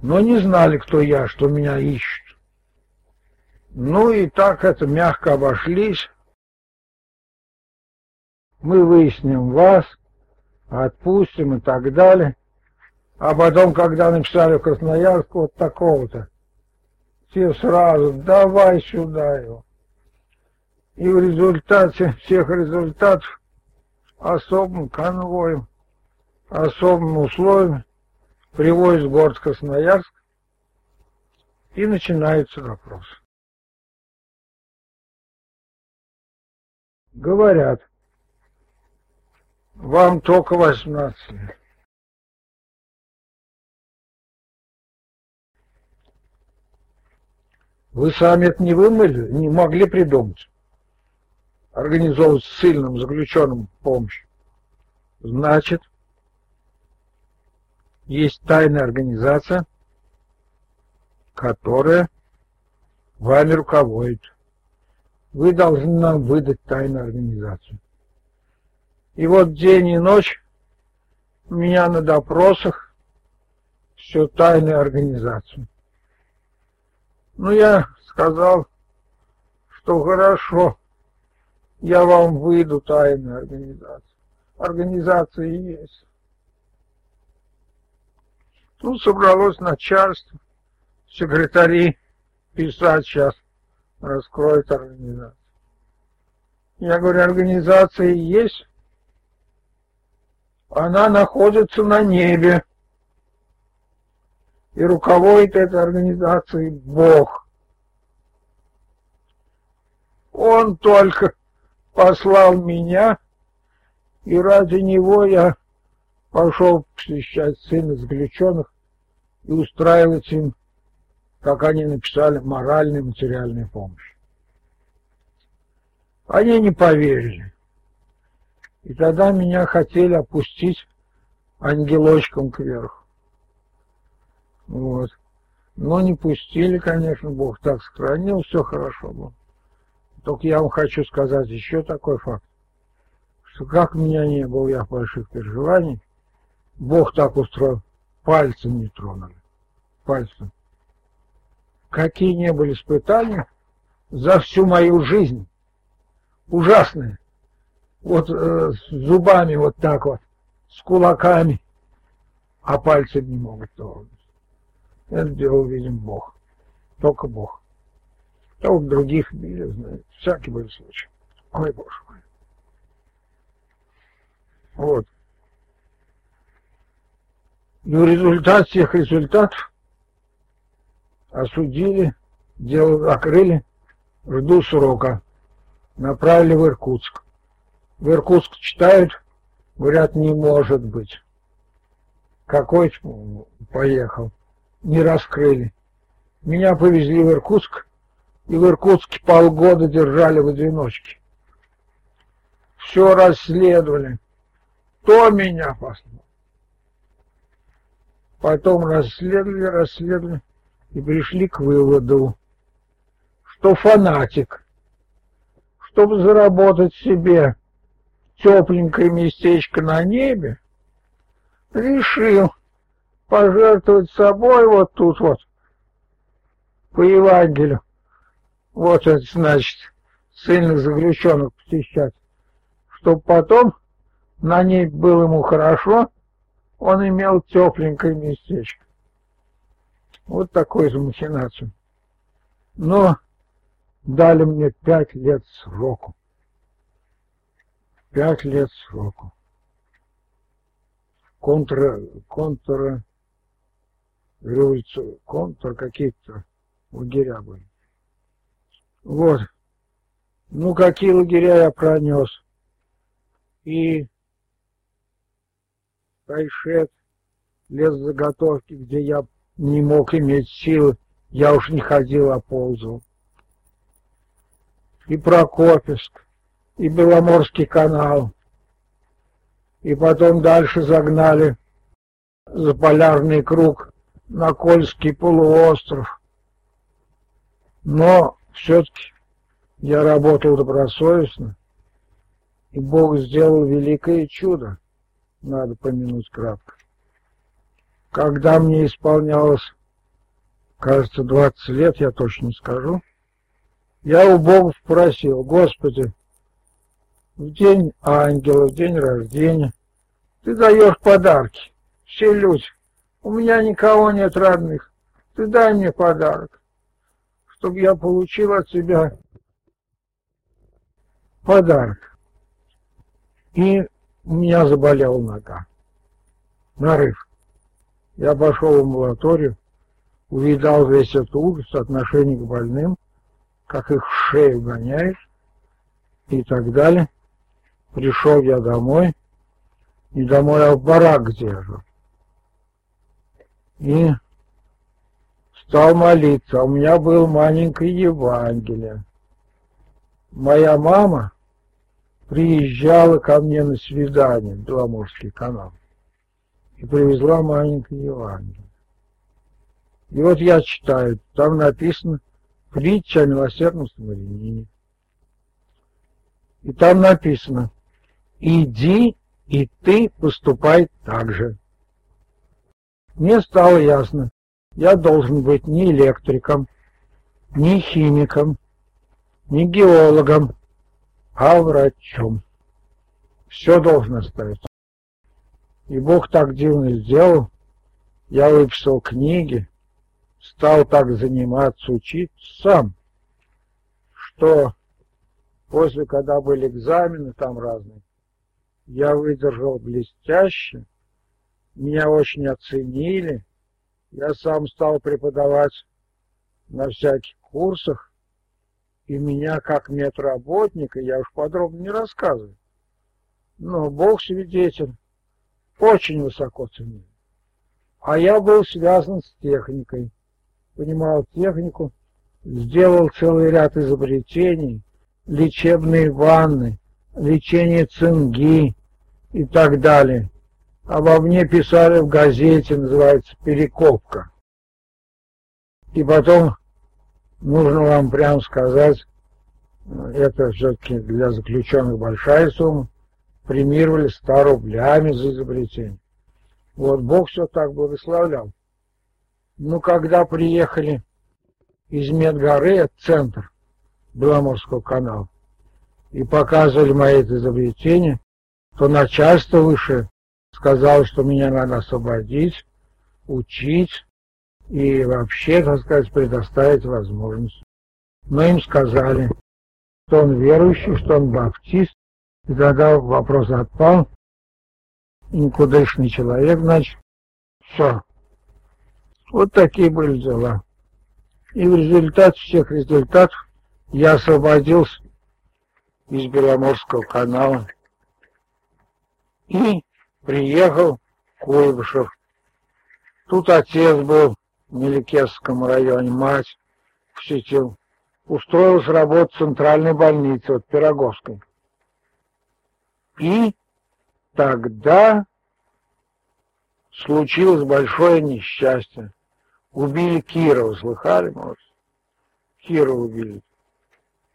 но не знали, кто я, что меня ищут. Ну и так это мягко обошлись. Мы выясним вас, отпустим и так далее. А потом, когда написали в Красноярск вот такого-то, все сразу, давай сюда его. И в результате всех результатов особым конвоем, особым условием привозят в город Красноярск и начинается допрос. Говорят, вам только 18 лет. Вы сами это не вымыли, не могли придумать. Организовывать сильным заключенным помощь. Значит, есть тайная организация, которая вами руководит. Вы должны нам выдать тайную организацию. И вот день и ночь у меня на допросах все тайная организация. Ну, я сказал, что хорошо, я вам выйду тайную организацию. Организация есть. Тут собралось начальство, секретари писать сейчас, раскроет организацию. Я говорю, организация есть, она находится на небе и руководит этой организацией Бог. Он только послал меня, и ради него я пошел посещать сына заключенных и устраивать им, как они написали, моральную и материальную помощь. Они не поверили. И тогда меня хотели опустить ангелочком кверху. Вот. Но не пустили, конечно, Бог так сохранил, все хорошо было. Только я вам хочу сказать еще такой факт, что как меня не было я больших переживаний, Бог так устроил, пальцем не тронули. Пальцем. Какие не были испытания за всю мою жизнь. Ужасные. Вот э, с зубами вот так вот, с кулаками, а пальцы не могут трогать. Это делал, видим, Бог. Только Бог. Только других били, знаете. Всякий был случай. Ой, Боже мой. Вот. И в результате всех результатов осудили, дело закрыли, жду срока. Направили в Иркутск. В Иркутск читают, говорят, не может быть. Какой поехал не раскрыли. Меня повезли в Иркутск, и в Иркутске полгода держали в одиночке. Все расследовали. Кто меня послал? Потом расследовали, расследовали и пришли к выводу, что фанатик, чтобы заработать себе тепленькое местечко на небе, решил пожертвовать собой вот тут вот, по Евангелию. Вот это значит, сильных заключенных посещать. Чтобы потом на ней было ему хорошо, он имел тепленькое местечко. Вот такой же. Но дали мне пять лет сроку. Пять лет сроку. Контра, контра, революцию, контр какие-то лагеря были. Вот. Ну, какие лагеря я пронес. И Тайшет, лесзаготовки, где я не мог иметь силы, я уж не ходил, а ползал. И Прокопьевск, и Беломорский канал. И потом дальше загнали за полярный круг на Кольский полуостров. Но все-таки я работал добросовестно, и Бог сделал великое чудо, надо помянуть кратко. Когда мне исполнялось, кажется, 20 лет, я точно скажу, я у Бога спросил, Господи, в день ангела, в день рождения, ты даешь подарки, все люди, у меня никого нет родных, ты дай мне подарок, чтобы я получил от тебя подарок. И у меня заболела нога. Нарыв. Я пошел в амбулаторию, увидал весь этот ужас, отношение к больным, как их в шею гоняют и так далее. Пришел я домой, не домой, а в барак держу. И стал молиться. У меня был маленькое Евангелие. Моя мама приезжала ко мне на свидание в Беломорский канал и привезла маленькое Евангелие. И вот я читаю, там написано притча о милосердном самарянине. И там написано, иди и ты поступай так же. Мне стало ясно, я должен быть не электриком, не химиком, не геологом, а врачом. Все должно стать. И Бог так дивно сделал. Я выписал книги, стал так заниматься, учиться сам, что после, когда были экзамены там разные, я выдержал блестяще, меня очень оценили, я сам стал преподавать на всяких курсах, и меня как медработника, я уж подробно не рассказываю, но Бог свидетель, очень высоко ценил. А я был связан с техникой, понимал технику, сделал целый ряд изобретений, лечебные ванны, лечение цинги и так далее. Обо мне писали в газете, называется «Перекопка». И потом, нужно вам прямо сказать, это все-таки для заключенных большая сумма, премировали 100 рублями за изобретение. Вот Бог все так благословлял. Ну, когда приехали из Медгоры, центр Беломорского канала, и показывали мои изобретения, то начальство выше сказал, что меня надо освободить, учить и вообще, так сказать, предоставить возможность. Но им сказали, что он верующий, что он баптист, и тогда вопрос отпал, никудышный человек, значит, все. Вот такие были дела. И в результате всех результатов я освободился из Беломорского канала и приехал в Куйбышев. Тут отец был в Меликесском районе, мать посетил. Устроился работать в центральной больнице, вот Пироговской. И тогда случилось большое несчастье. Убили Кирова, слыхали, может? Кирова убили.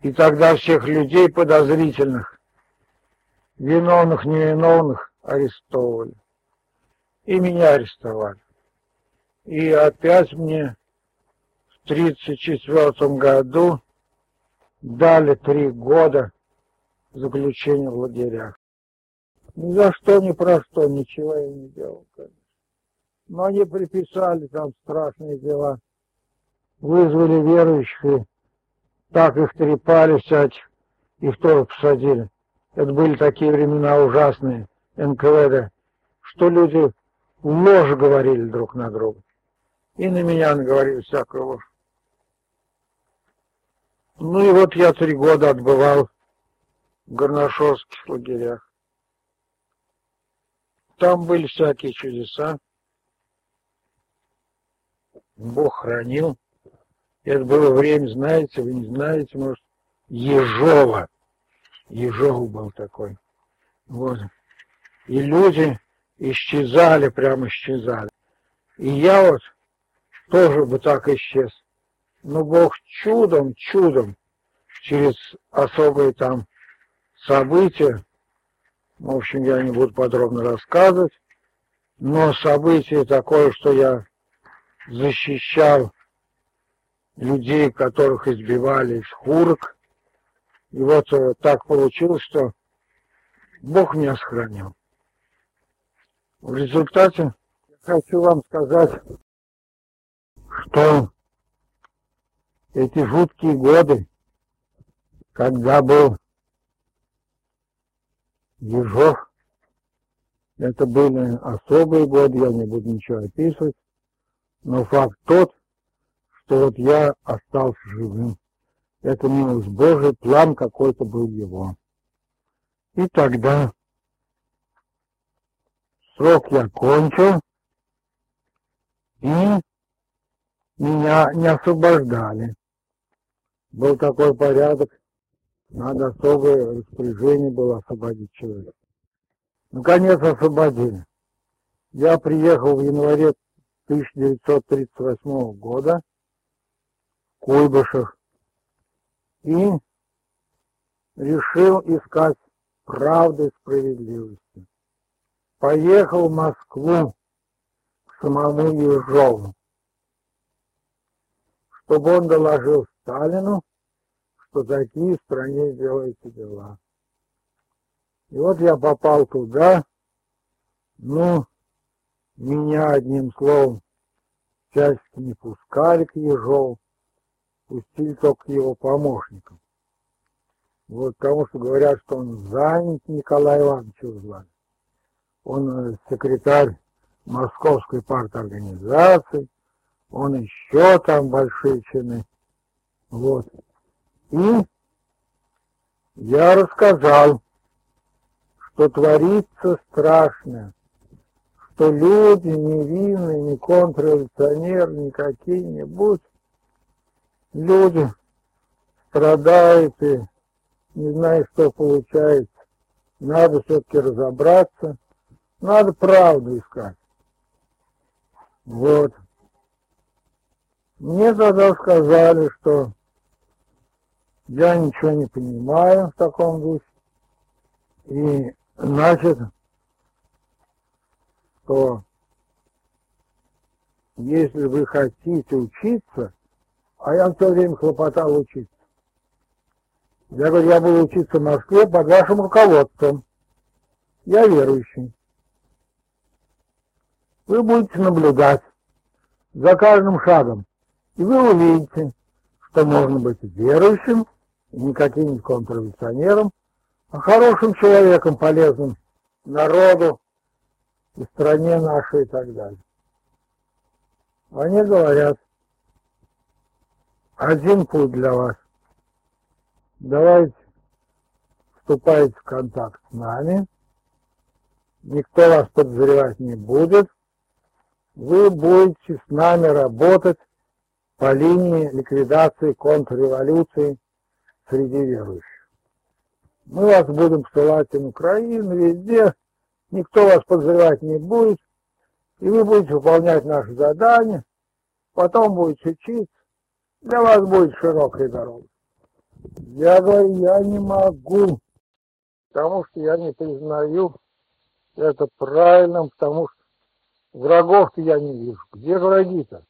И тогда всех людей подозрительных, виновных, невиновных, арестовывали. И меня арестовали. И опять мне в 1934 году дали три года заключения в лагерях. Ни за что, ни про что, ничего я не делал, конечно. Но они приписали там страшные дела. Вызвали верующих так их трепали всяких, их тоже посадили. Это были такие времена ужасные, НКВД, что люди ложь говорили друг на друга. И на меня наговорили всякую ложь. Ну и вот я три года отбывал в горношовских лагерях. Там были всякие чудеса. Бог хранил. Это было время, знаете, вы не знаете, может, Ежова. Ежов был такой. Вот. И люди исчезали, прямо исчезали. И я вот тоже бы так исчез. Но Бог чудом, чудом, через особые там события, в общем, я не буду подробно рассказывать, но событие такое, что я защищал людей, которых избивали из хурок. И вот э, так получилось, что Бог меня сохранил. В результате я хочу вам сказать, что эти жуткие годы, когда был Ежов, это были особые годы, я не буду ничего описывать, но факт тот, что вот я остался живым. Это милость Божия, план какой-то был его. И тогда срок я кончил, и меня не освобождали. Был такой порядок, надо особое распоряжение было освободить человека. Наконец освободили. Я приехал в январе 1938 года Куйбышев и решил искать правды и справедливости. Поехал в Москву к самому Ежову, чтобы он доложил Сталину, что такие в стране делаются дела. И вот я попал туда, ну, меня одним словом всячески не пускали к Ежову, пустили только его помощникам. Вот потому что говорят, что он занят Николай Иванович звали. Он э, секретарь Московской парторганизации, он еще там большие чины. Вот. И я рассказал, что творится страшное, что люди невинные, не контрреволюционеры, ни какие-нибудь, люди страдают и не знаю, что получается. Надо все-таки разобраться, надо правду искать. Вот. Мне тогда сказали, что я ничего не понимаю в таком духе. И значит, что если вы хотите учиться, а я все время хлопотал учиться. Я говорю, я буду учиться в Москве под вашим руководством. Я верующий. Вы будете наблюдать за каждым шагом, и вы увидите, что можно быть верующим, и не каким-нибудь контрреволюционером, а хорошим человеком, полезным народу и стране нашей и так далее. Они говорят, один путь для вас. Давайте вступайте в контакт с нами. Никто вас подозревать не будет. Вы будете с нами работать по линии ликвидации контрреволюции среди верующих. Мы вас будем посылать на Украину, везде. Никто вас подозревать не будет. И вы будете выполнять наши задания. Потом будете учиться для вас будет широкая дорога. Я говорю, я не могу, потому что я не признаю это правильным, потому что врагов-то я не вижу. Где враги-то?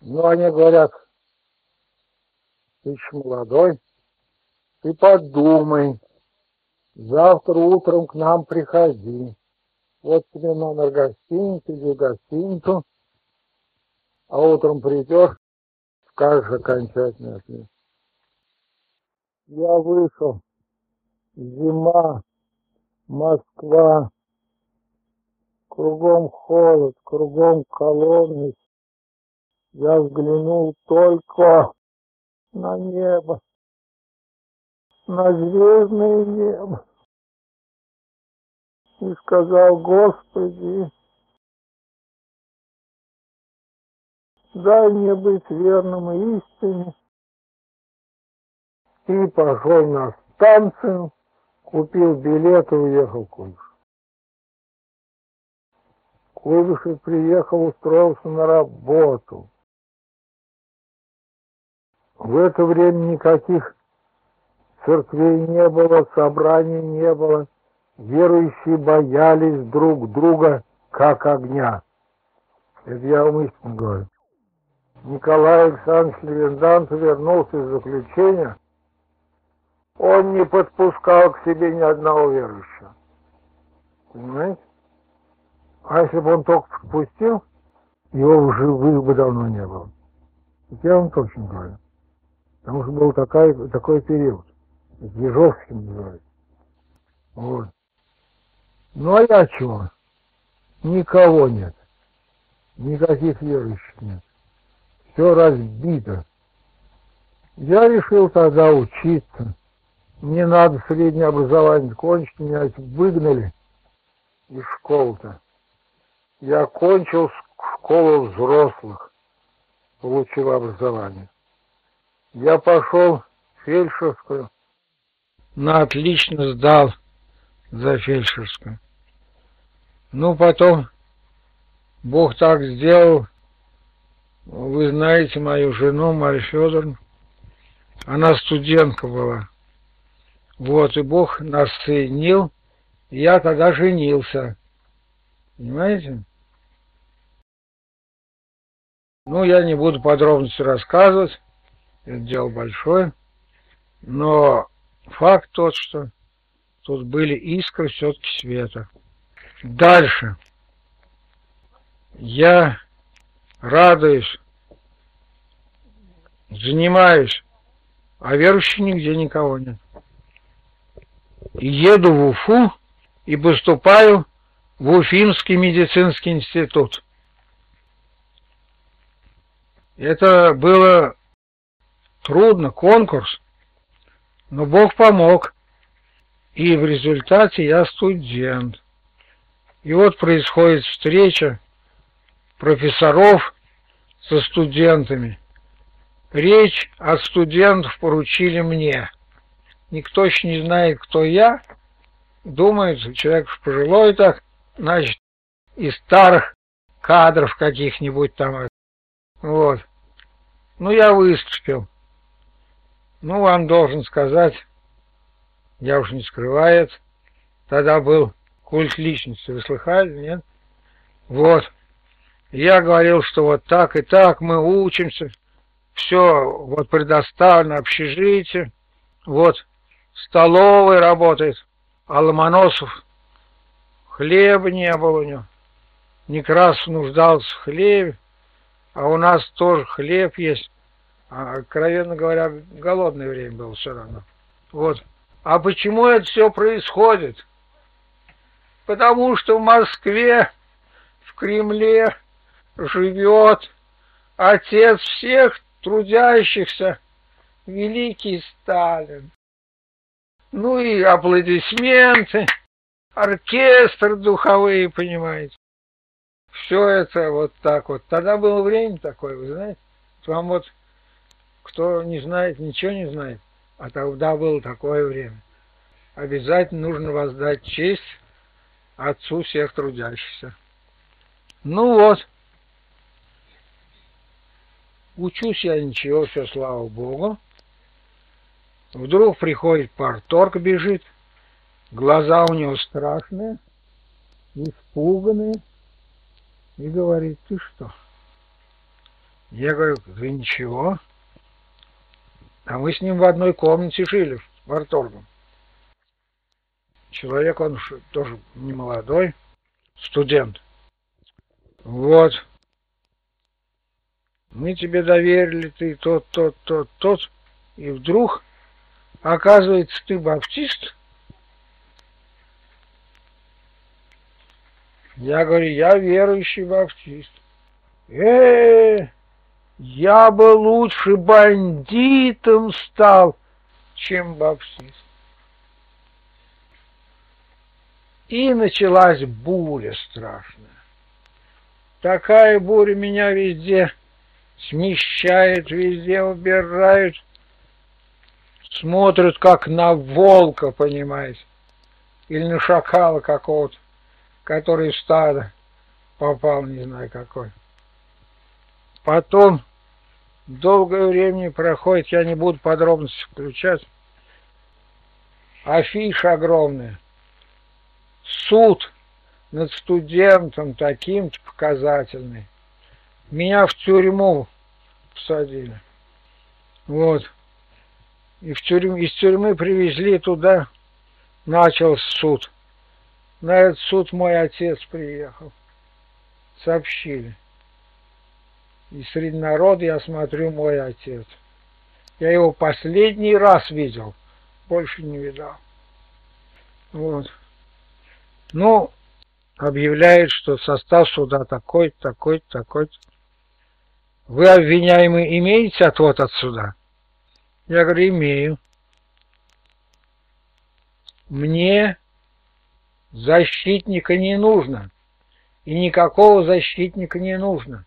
Ну, они говорят, ты еще молодой, ты подумай, завтра утром к нам приходи. Вот тебе номер гостиницы, иди в гостиницу, а утром придешь, скажешь окончательный ответ. Я вышел, зима, Москва, кругом холод, кругом колонны. Я взглянул только на небо, на звездное небо и сказал, Господи, дай мне быть верным и истине. И пошел на станцию, купил билет и уехал в Куйбышев. Куйбышев приехал, устроился на работу. В это время никаких церквей не было, собраний не было. Верующие боялись друг друга, как огня. Это я умышленно говорю. Николай Александрович Левенданцев вернулся из заключения. Он не подпускал к себе ни одного верующего. Понимаете? А если бы он только подпустил, его в живых бы давно не было. Я вам точно говорю. Потому что был такой, такой период. Ежовский называется. Вот. Ну а я чего? Никого нет. Никаких верующих нет. Все разбито. Я решил тогда учиться. Мне надо среднее образование кончить, меня выгнали из школы-то. Я кончил школу взрослых, получил образование. Я пошел в фельдшерскую, на отлично сдал за фельдшерскую. Ну, потом Бог так сделал, вы знаете мою жену, Марию Федоровну, она студентка была. Вот, и Бог нас соединил, я тогда женился. Понимаете? Ну, я не буду подробности рассказывать, это дело большое, но факт тот, что тут были искры все-таки света. Дальше. Я радуюсь, занимаюсь, а верующих нигде никого нет. И еду в Уфу и поступаю в Уфимский медицинский институт. Это было трудно, конкурс, но Бог помог. И в результате я студент. И вот происходит встреча профессоров со студентами. Речь от студентов поручили мне. Никто еще не знает, кто я. Думает, человек пожилой так, значит, из старых кадров каких-нибудь там. Вот. Ну, я выступил. Ну, вам должен сказать, я уж не скрываю, тогда был культ личности, вы слыхали, нет? Вот. Я говорил, что вот так и так мы учимся, все вот предоставлено общежитие, вот столовой работает, а Ломоносов хлеба не было у него. Некрасов нуждался в хлебе, а у нас тоже хлеб есть. А, откровенно говоря, голодное время было все равно. Вот. А почему это все происходит? Потому что в Москве, в Кремле живет отец всех трудящихся, великий Сталин. Ну и аплодисменты, оркестр духовые, понимаете. Все это вот так вот. Тогда было время такое, вы знаете. Вам вот кто не знает, ничего не знает. А тогда было такое время. Обязательно нужно воздать честь отцу всех трудящихся. Ну вот. Учусь я ничего, все слава богу. Вдруг приходит парторг, бежит. Глаза у него страшные, испуганные. И говорит, ты что? Я говорю, ты ничего. А мы с ним в одной комнате жили, с Барторгом. Человек он тоже не молодой, студент. Вот. Мы тебе доверили, ты тот, тот, тот, тот. И вдруг, оказывается, ты баптист. Я говорю, я верующий баптист. Э, -э, -э я бы лучше бандитом стал, чем бапсист. И началась буря страшная. Такая буря меня везде смещает, везде убирают. Смотрят, как на волка, понимаете, или на шакала какого-то, который в стадо попал, не знаю какой. Потом долгое время проходит, я не буду подробности включать. Афиша огромная. Суд над студентом таким-то показательный. Меня в тюрьму посадили. Вот. И в тюрьму, из тюрьмы привезли туда, начался суд. На этот суд мой отец приехал. Сообщили. И среди народа я смотрю мой отец. Я его последний раз видел, больше не видал. Вот. Ну, объявляет, что состав суда такой, такой, такой. Вы, обвиняемый, имеете отвод от суда? Я говорю, имею. Мне защитника не нужно. И никакого защитника не нужно.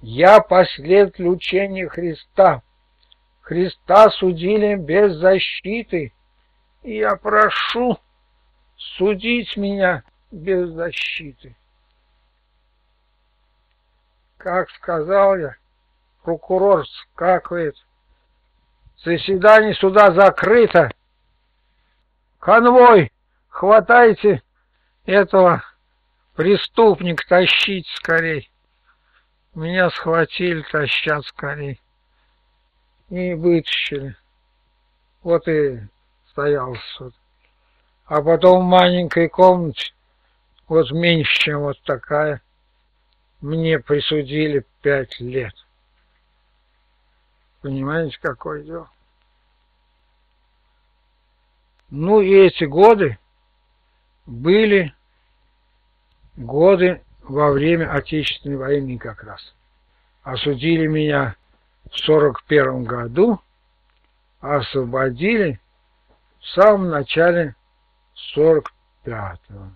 Я последователь учения Христа. Христа судили без защиты. И я прошу судить меня без защиты. Как сказал я, прокурор скакивает. Заседание суда закрыто. Конвой, хватайте этого преступника, тащить скорей. Меня схватили, тащат скорей. И вытащили. Вот и стоял суд. А потом в маленькой комнате, вот меньше, чем вот такая, мне присудили пять лет. Понимаете, какое дело? Ну и эти годы были годы во время Отечественной войны как раз. Осудили меня в сорок первом году, освободили в самом начале сорок пятого.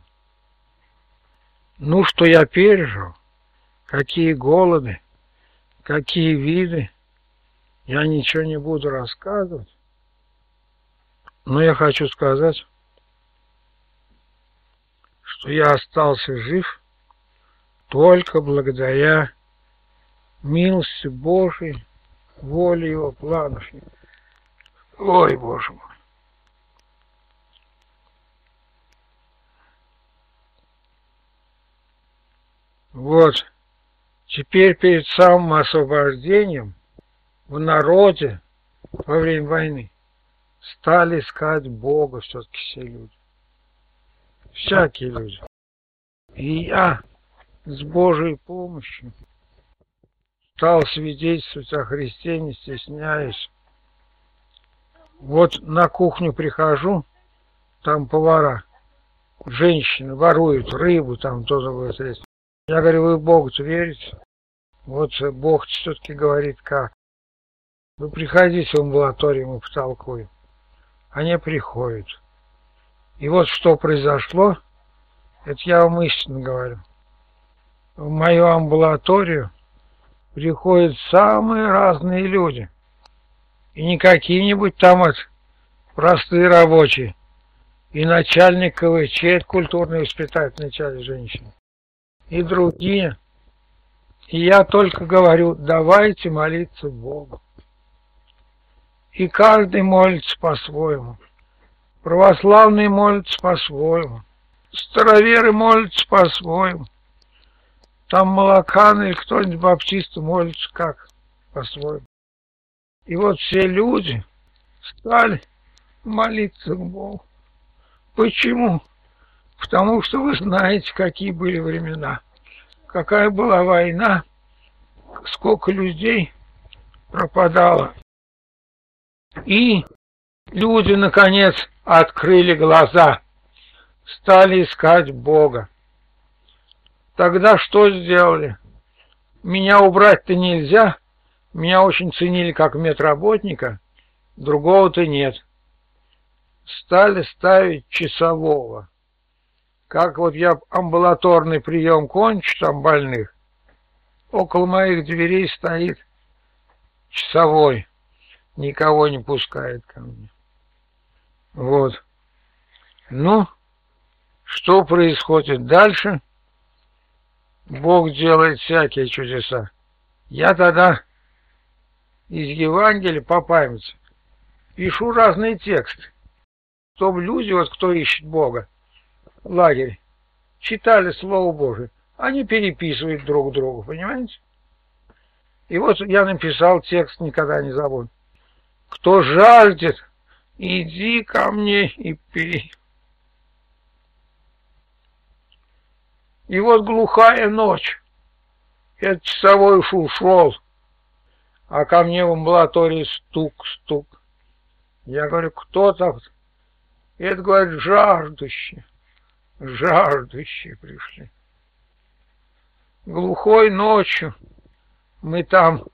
Ну, что я пережил, какие голоды, какие виды, я ничего не буду рассказывать, но я хочу сказать, что я остался жив только благодаря милости Божией, воле Его планов. Ой, Боже мой. Вот, теперь перед самым освобождением в народе во время войны стали искать Бога все-таки все люди. Всякие люди. И я с Божьей помощью стал свидетельствовать о Христе, не стесняясь. Вот на кухню прихожу, там повара, женщины воруют рыбу, там тоже будет есть. Я говорю, вы Бога верите? Вот Бог все-таки говорит, как. Вы приходите в амбулаторию, мы потолкуем. Они приходят. И вот что произошло, это я вам истинно говорю. В мою амбулаторию приходят самые разные люди. И не какие-нибудь там вот простые рабочие. И начальник КВЧ, это культурный воспитательный часть женщин. И другие. И я только говорю, давайте молиться Богу и каждый молится по-своему. Православные молятся по-своему, староверы молятся по-своему. Там молоканы или кто-нибудь баптисты молятся как по-своему. И вот все люди стали молиться к Богу. Почему? Потому что вы знаете, какие были времена, какая была война, сколько людей пропадало и люди, наконец, открыли глаза, стали искать Бога. Тогда что сделали? Меня убрать-то нельзя, меня очень ценили как медработника, другого-то нет. Стали ставить часового. Как вот я амбулаторный прием кончу там больных, около моих дверей стоит часовой никого не пускает ко мне. Вот. Ну, что происходит дальше? Бог делает всякие чудеса. Я тогда из Евангелия по памяти пишу разные тексты, чтобы люди, вот кто ищет Бога, лагерь, читали Слово Божие. Они переписывают друг другу, понимаете? И вот я написал текст, никогда не забуду. Кто жаждет, иди ко мне и пей. И вот глухая ночь. Этот часовой уж ушел, а ко мне в амбулатории стук-стук. Я говорю, кто там? Это, говорит, жаждущие, жаждущие пришли. Глухой ночью мы там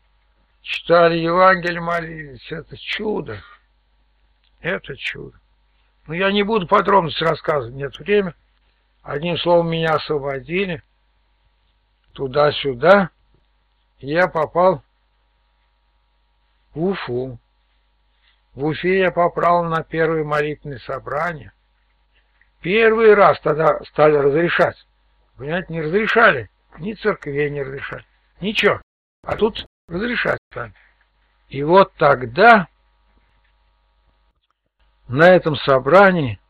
читали Евангелие, молились. Это чудо. Это чудо. Но я не буду подробности рассказывать, нет времени. Одним словом, меня освободили туда-сюда. Я попал в Уфу. В Уфе я попал на первое молитвенное собрание. Первый раз тогда стали разрешать. Понимаете, не разрешали. Ни церквей не разрешали. Ничего. А тут разрешать стали. И вот тогда на этом собрании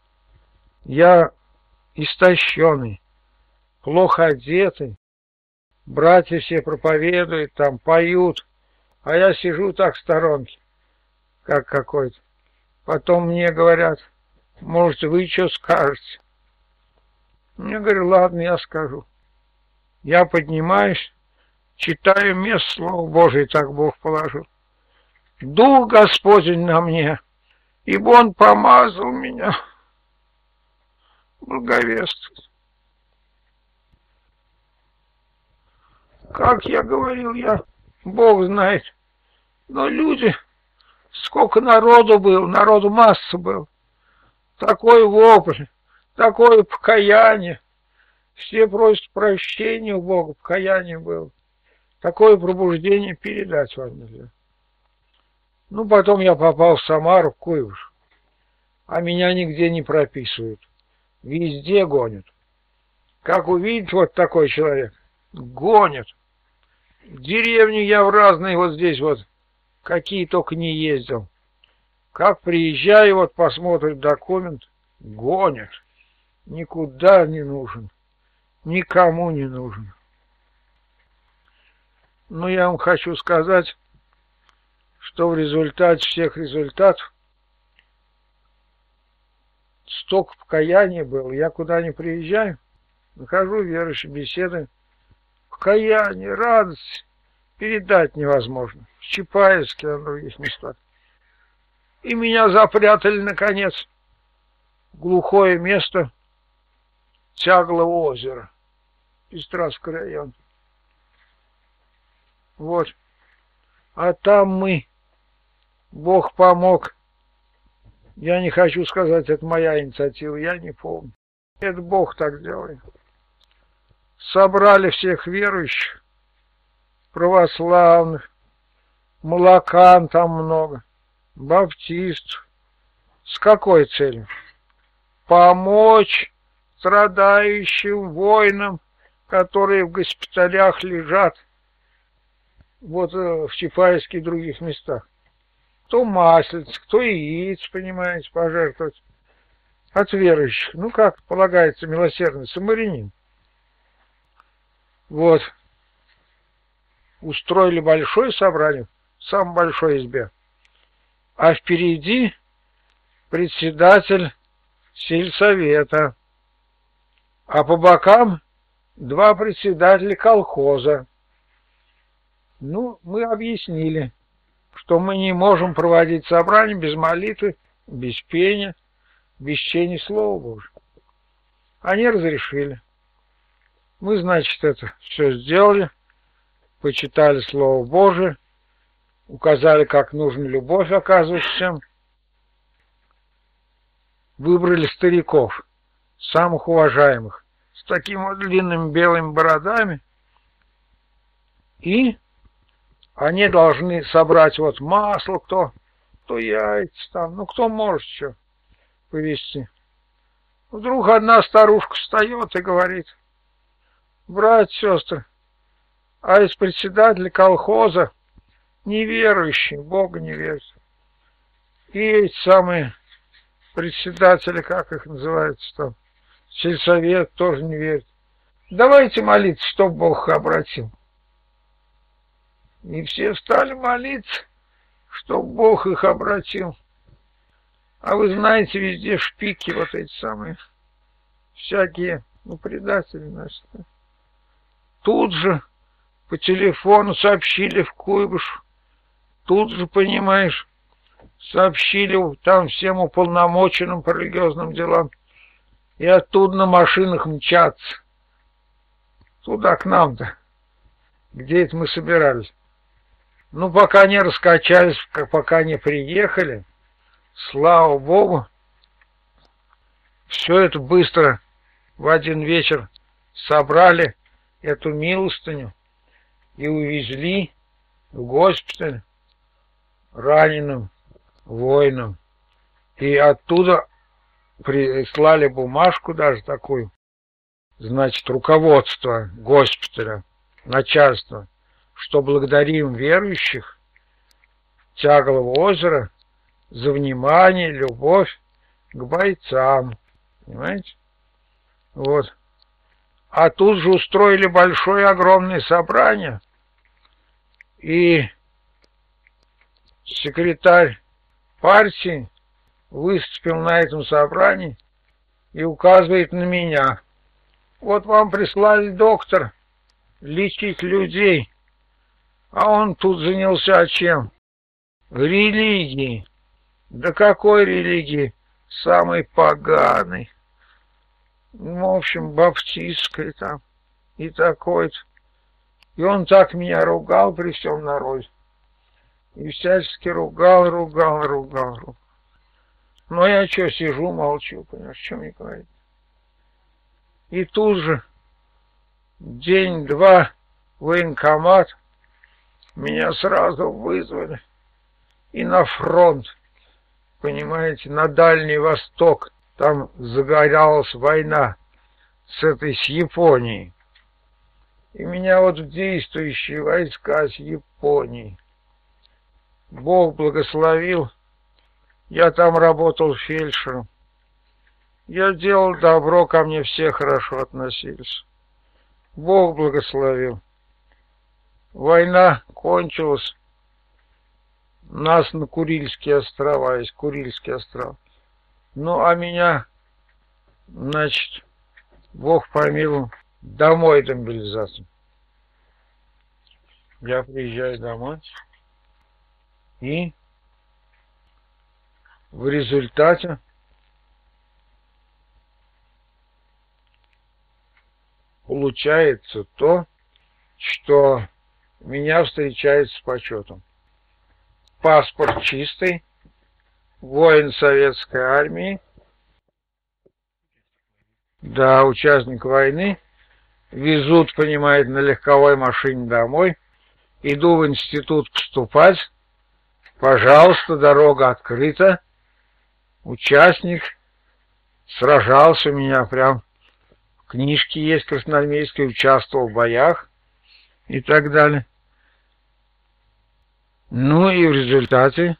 я истощенный, плохо одетый. Братья все проповедуют, там поют, а я сижу так в сторонке, как какой-то. Потом мне говорят, может, вы что скажете? Я говорю, ладно, я скажу. Я поднимаюсь, читаю место Слова Божие, так Бог положил. Дух Господень на мне, ибо Он помазал меня благовествовать. Как я говорил, я, Бог знает, но люди, сколько народу был, народу масса был, такой вопль, такое покаяние, все просят прощения у Бога, покаяние было, такое пробуждение передать вам нельзя. Ну, потом я попал в Самару, в Куйвыш, а меня нигде не прописывают. Везде гонят. Как увидит вот такой человек, гонят. В деревню я в разные вот здесь вот, какие только не ездил. Как приезжаю, вот посмотрит документ, гонят. Никуда не нужен. Никому не нужен. Но я вам хочу сказать, что в результате всех результатов столько покаяния было. Я куда не приезжаю, нахожу верующие беседы. Покаяние, радость передать невозможно. В Чапаевске, на других местах. И меня запрятали, наконец, в глухое место Тяглого озера, Пестровский район. Вот. А там мы, Бог помог, я не хочу сказать, это моя инициатива, я не помню. Это Бог так делает. Собрали всех верующих, православных, молокан там много, баптистов. С какой целью? Помочь страдающим воинам, которые в госпиталях лежат, вот э, в Чапаевске и других местах кто маслиц, кто яиц, понимаете, пожертвовать от верующих. Ну, как полагается, милосердный самарянин. Вот. Устроили большое собрание, в самой большой избе. А впереди председатель сельсовета. А по бокам два председателя колхоза. Ну, мы объяснили что мы не можем проводить собрание без молитвы, без пения, без чтения Слова Божьего. Они разрешили. Мы, значит, это все сделали, почитали Слово Божие, указали, как нужно любовь оказывать всем, выбрали стариков, самых уважаемых, с такими вот длинными белыми бородами, и они должны собрать вот масло, кто, кто яйца там, ну кто может что повезти. Вдруг одна старушка встает и говорит, братья, сестры, а из председателя колхоза неверующий, Бога не верит. И эти самые председатели, как их называется там, сельсовет тоже не верит. Давайте молиться, чтоб Бог обратил. И все стали молиться, чтоб Бог их обратил. А вы знаете, везде шпики вот эти самые, всякие, ну, предатели наши. Тут же по телефону сообщили в Куйбыш, тут же, понимаешь, сообщили там всем уполномоченным по религиозным делам, и оттуда на машинах мчаться. Туда, к нам-то, где это мы собирались. Ну, пока не раскачались, пока не приехали, слава богу, все это быстро в один вечер собрали эту милостыню и увезли в госпиталь раненым воинам. И оттуда прислали бумажку даже такую, значит, руководство госпиталя, начальство, что благодарим верующих Тяглого озера за внимание, любовь к бойцам. Понимаете? Вот. А тут же устроили большое огромное собрание. И секретарь партии выступил на этом собрании и указывает на меня. Вот вам прислали доктор лечить людей, а он тут занялся чем? Религией. Да какой религии? Самой поганой. Ну, в общем, баптистской там и такой-то. И он так меня ругал при всем народе. И всячески ругал, ругал, ругал, ругал. Но я что, сижу, молчу, понимаешь, что мне говорить. И тут же день-два военкомат меня сразу вызвали и на фронт, понимаете, на Дальний Восток. Там загоралась война с этой, с Японией. И меня вот в действующие войска с Японии. Бог благословил. Я там работал фельдшером. Я делал добро, ко мне все хорошо относились. Бог благословил. Война кончилась. Нас на Курильские острова есть, Курильские острова. Ну, а меня, значит, Бог помилуй, домой до мобилизацию. Я приезжаю домой. И в результате получается то, что меня встречают с почетом. Паспорт чистый, воин советской армии, да, участник войны, везут, понимает, на легковой машине домой, иду в институт поступать, пожалуйста, дорога открыта, участник, сражался у меня прям, в книжке есть красноармейской, участвовал в боях и так далее. Ну и в результате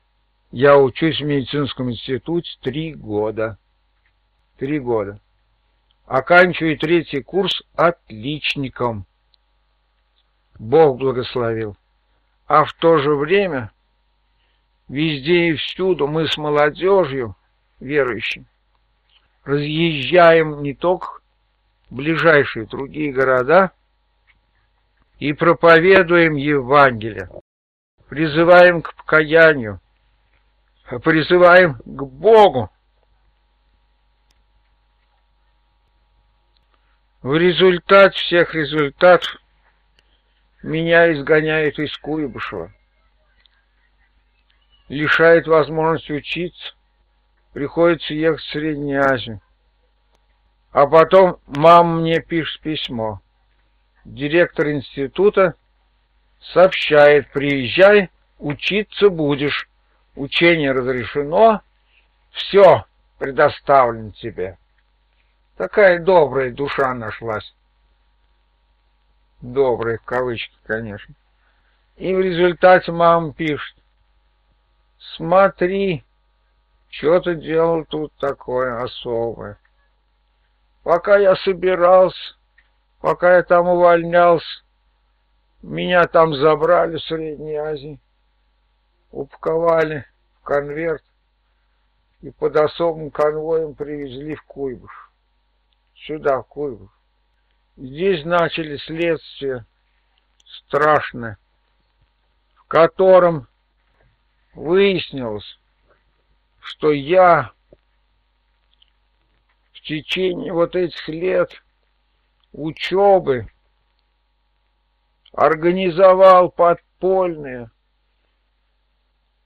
я учусь в медицинском институте три года. Три года. Оканчиваю третий курс отличником. Бог благословил. А в то же время везде и всюду мы с молодежью верующим разъезжаем не только ближайшие другие города и проповедуем Евангелие, призываем к покаянию, призываем к Богу. В результате всех результатов меня изгоняют из Куйбышева, лишает возможности учиться, приходится ехать в Среднюю Азию. А потом мама мне пишет письмо. Директор института сообщает, приезжай, учиться будешь. Учение разрешено, все предоставлено тебе. Такая добрая душа нашлась. добрый, в кавычках, конечно. И в результате мама пишет, смотри, что ты делал тут такое особое. Пока я собирался, пока я там увольнялся, меня там забрали в Средней Азии, упаковали в конверт и под особым конвоем привезли в Куйбыш. Сюда, в Куйбыш. Здесь начали следствие страшное, в котором выяснилось, что я в течение вот этих лет учебы организовал подпольные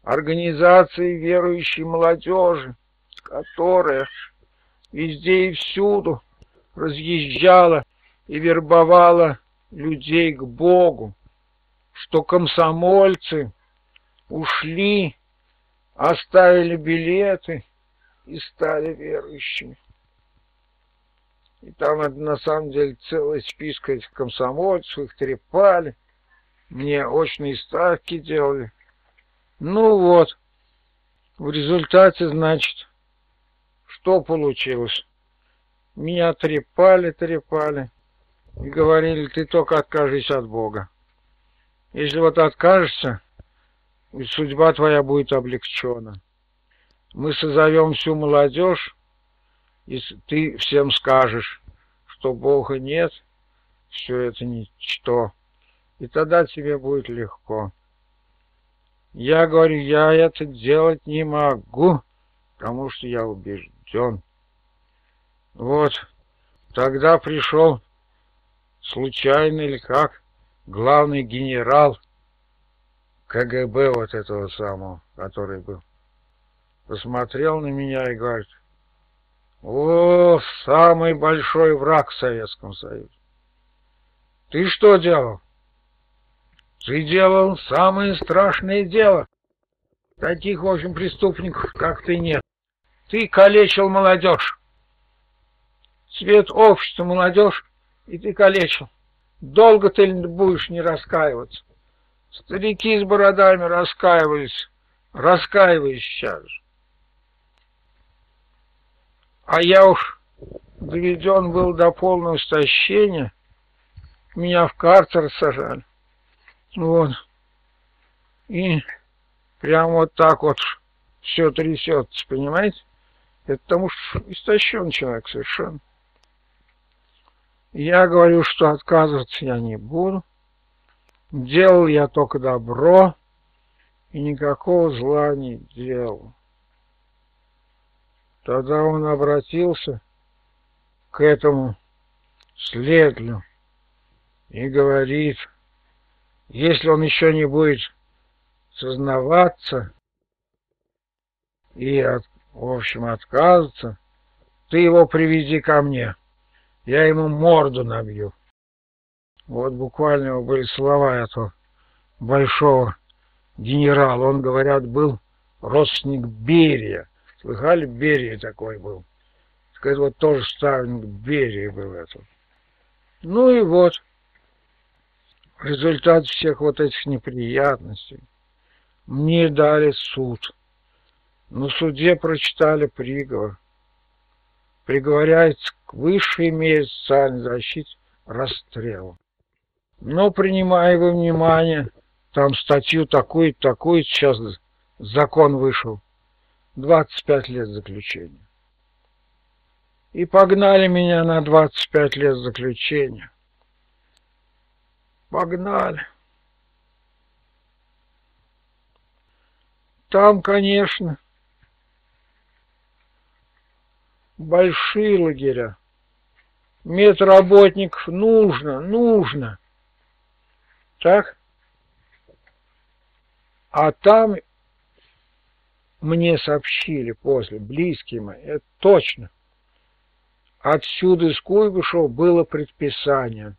организации верующей молодежи, которая везде и всюду разъезжала и вербовала людей к Богу, что комсомольцы ушли, оставили билеты и стали верующими. И там на самом деле целый список этих комсомольцев, их трепали, мне очные ставки делали. Ну вот, в результате, значит, что получилось? Меня трепали, трепали и говорили, ты только откажись от Бога. Если вот откажешься, судьба твоя будет облегчена. Мы созовем всю молодежь, и ты всем скажешь, что Бога нет, все это ничто. И тогда тебе будет легко. Я говорю, я это делать не могу, потому что я убежден. Вот, тогда пришел случайно или как, главный генерал КГБ вот этого самого, который был, посмотрел на меня и говорит, о, самый большой враг в Советском Союзе. Ты что делал? Ты делал самое страшное дело. Таких, в общем, преступников, как ты, нет. Ты калечил молодежь. Цвет общества молодежь, и ты калечил. Долго ты будешь не раскаиваться. Старики с бородами раскаивались, раскаивались сейчас же. А я уж доведен был до полного истощения, меня в карцер сажали. Вот. И прям вот так вот все трясется, понимаете? Это потому что истощен человек совершенно. Я говорю, что отказываться я не буду. Делал я только добро и никакого зла не делал. Тогда он обратился к этому следлю и говорит, если он еще не будет сознаваться и, в общем, отказываться, ты его приведи ко мне я ему морду набью. Вот буквально его были слова этого большого генерала. Он, говорят, был родственник Берия. Слыхали, Берия такой был? Сказать, вот тоже ставник Берии был этот. Ну и вот, результат всех вот этих неприятностей. Мне дали суд. На суде прочитали приговор приговоряется к высшей мере социальной защите расстрелу. Но принимая во внимание, там статью такую такую сейчас закон вышел, 25 лет заключения. И погнали меня на 25 лет заключения. Погнали. Там, конечно, большие лагеря. Медработников нужно, нужно. Так? А там мне сообщили после, близкие мои, это точно. Отсюда из Куйбышева было предписание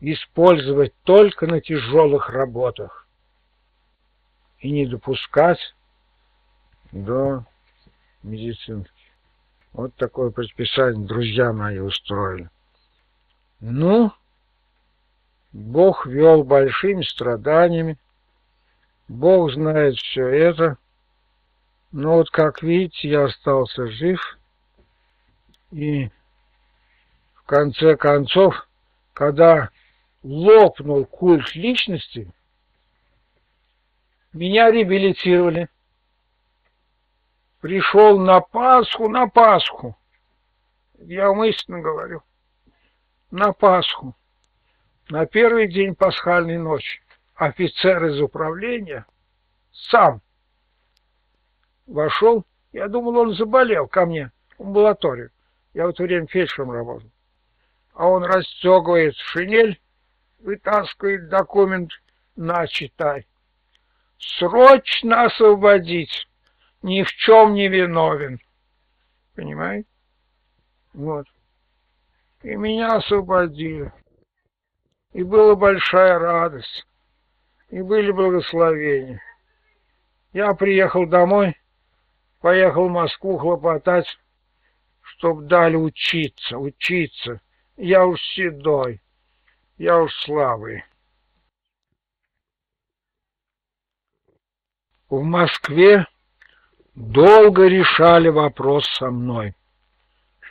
использовать только на тяжелых работах и не допускать до медицинки. Вот такое предписание друзья мои устроили. Ну, Бог вел большими страданиями, Бог знает все это, но вот как видите, я остался жив, и в конце концов, когда лопнул культ личности, меня реабилитировали. Пришел на Пасху, на Пасху. Я умысленно говорю. На Пасху. На первый день пасхальной ночи офицер из управления сам вошел. Я думал, он заболел ко мне в амбулаторию. Я в это время фельдшером работал. А он расстегивает шинель, вытаскивает документ, на, читай. Срочно освободить. Ни в чем не виновен. Понимаете? Вот. И меня освободили. И была большая радость. И были благословения. Я приехал домой, поехал в Москву хлопотать, чтоб дали учиться, учиться. Я уж седой, я уж слабый. В Москве долго решали вопрос со мной,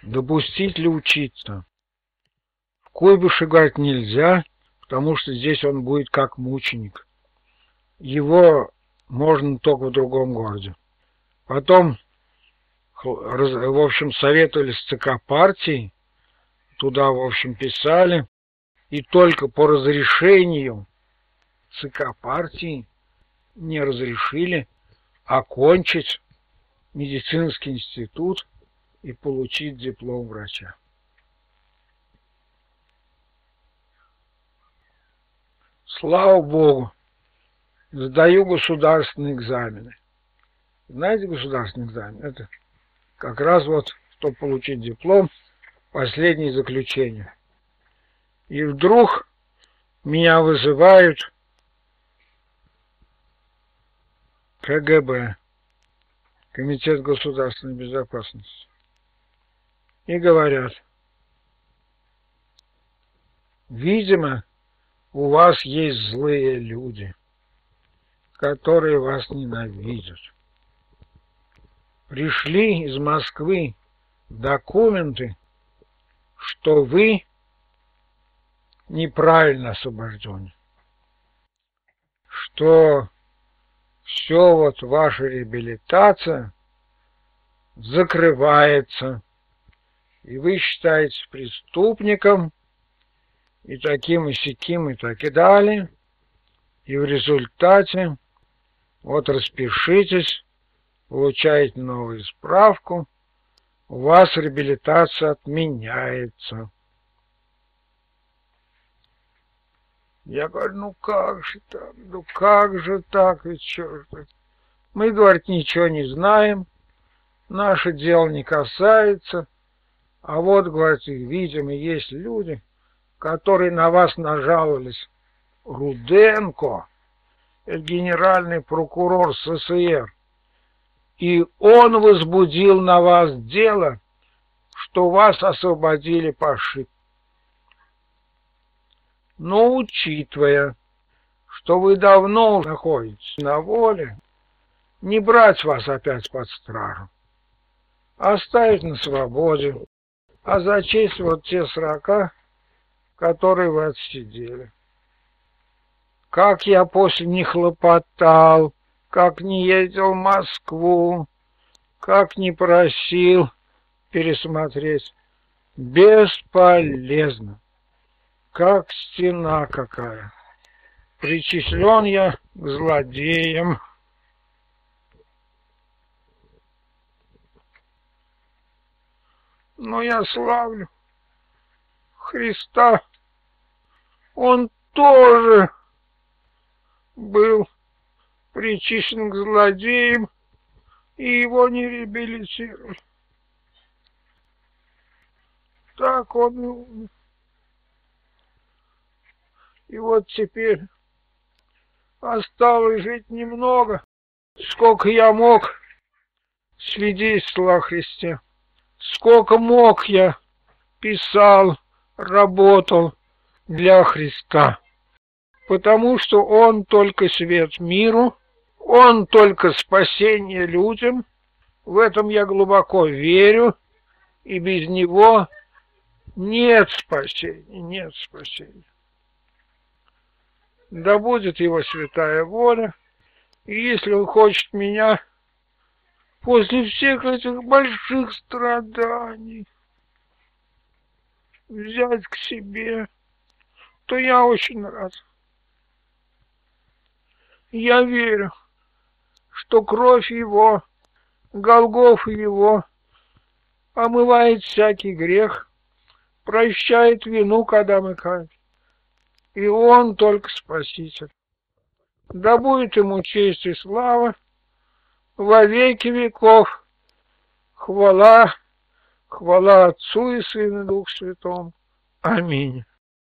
допустить ли учиться. В Куйбышев, говорит, нельзя, потому что здесь он будет как мученик. Его можно только в другом городе. Потом, в общем, советовали с ЦК партии, туда, в общем, писали, и только по разрешению ЦК партии не разрешили окончить медицинский институт и получить диплом врача. Слава Богу, сдаю государственные экзамены. Знаете государственный экзамен? Это как раз вот, чтобы получить диплом, последнее заключение. И вдруг меня вызывают КГБ, Комитет государственной безопасности, и говорят, видимо, у вас есть злые люди, которые вас ненавидят. Пришли из Москвы документы, что вы неправильно освобождены, что все вот ваша реабилитация закрывается, и вы считаетесь преступником, и таким, и сяким, и так и далее. И в результате вот распишитесь, получаете новую справку, у вас реабилитация отменяется. Я говорю, ну как же так, ну как же так, ведь черт. Мы, говорит, ничего не знаем, наше дело не касается, а вот, говорит, видимо, есть люди, которые на вас нажаловались. Руденко, генеральный прокурор СССР, и он возбудил на вас дело, что вас освободили по ошибке. Но учитывая, что вы давно находитесь на воле, не брать вас опять под стражу, оставить на свободе, а зачесть вот те срока, которые вы отсидели. Как я после них хлопотал, как не ездил в Москву, как не просил пересмотреть. Бесполезно как стена какая. Причислен я к злодеям. Но я славлю Христа. Он тоже был причислен к злодеям, и его не реабилитировали. Так он и вот теперь осталось жить немного, сколько я мог свидетельствовал о Христе. Сколько мог я писал, работал для Христа. Потому что Он только свет миру, Он только спасение людям. В этом я глубоко верю, и без Него нет спасения, нет спасения. Да будет Его святая воля, и если Он хочет меня после всех этих больших страданий взять к себе, то я очень рад. Я верю, что кровь его, Голгоф его, омывает всякий грех, прощает вину, когда мы каем. И он только Спаситель. Да будет ему честь и слава во веки веков. Хвала, хвала Отцу и Сыну и Дух Святому. Аминь.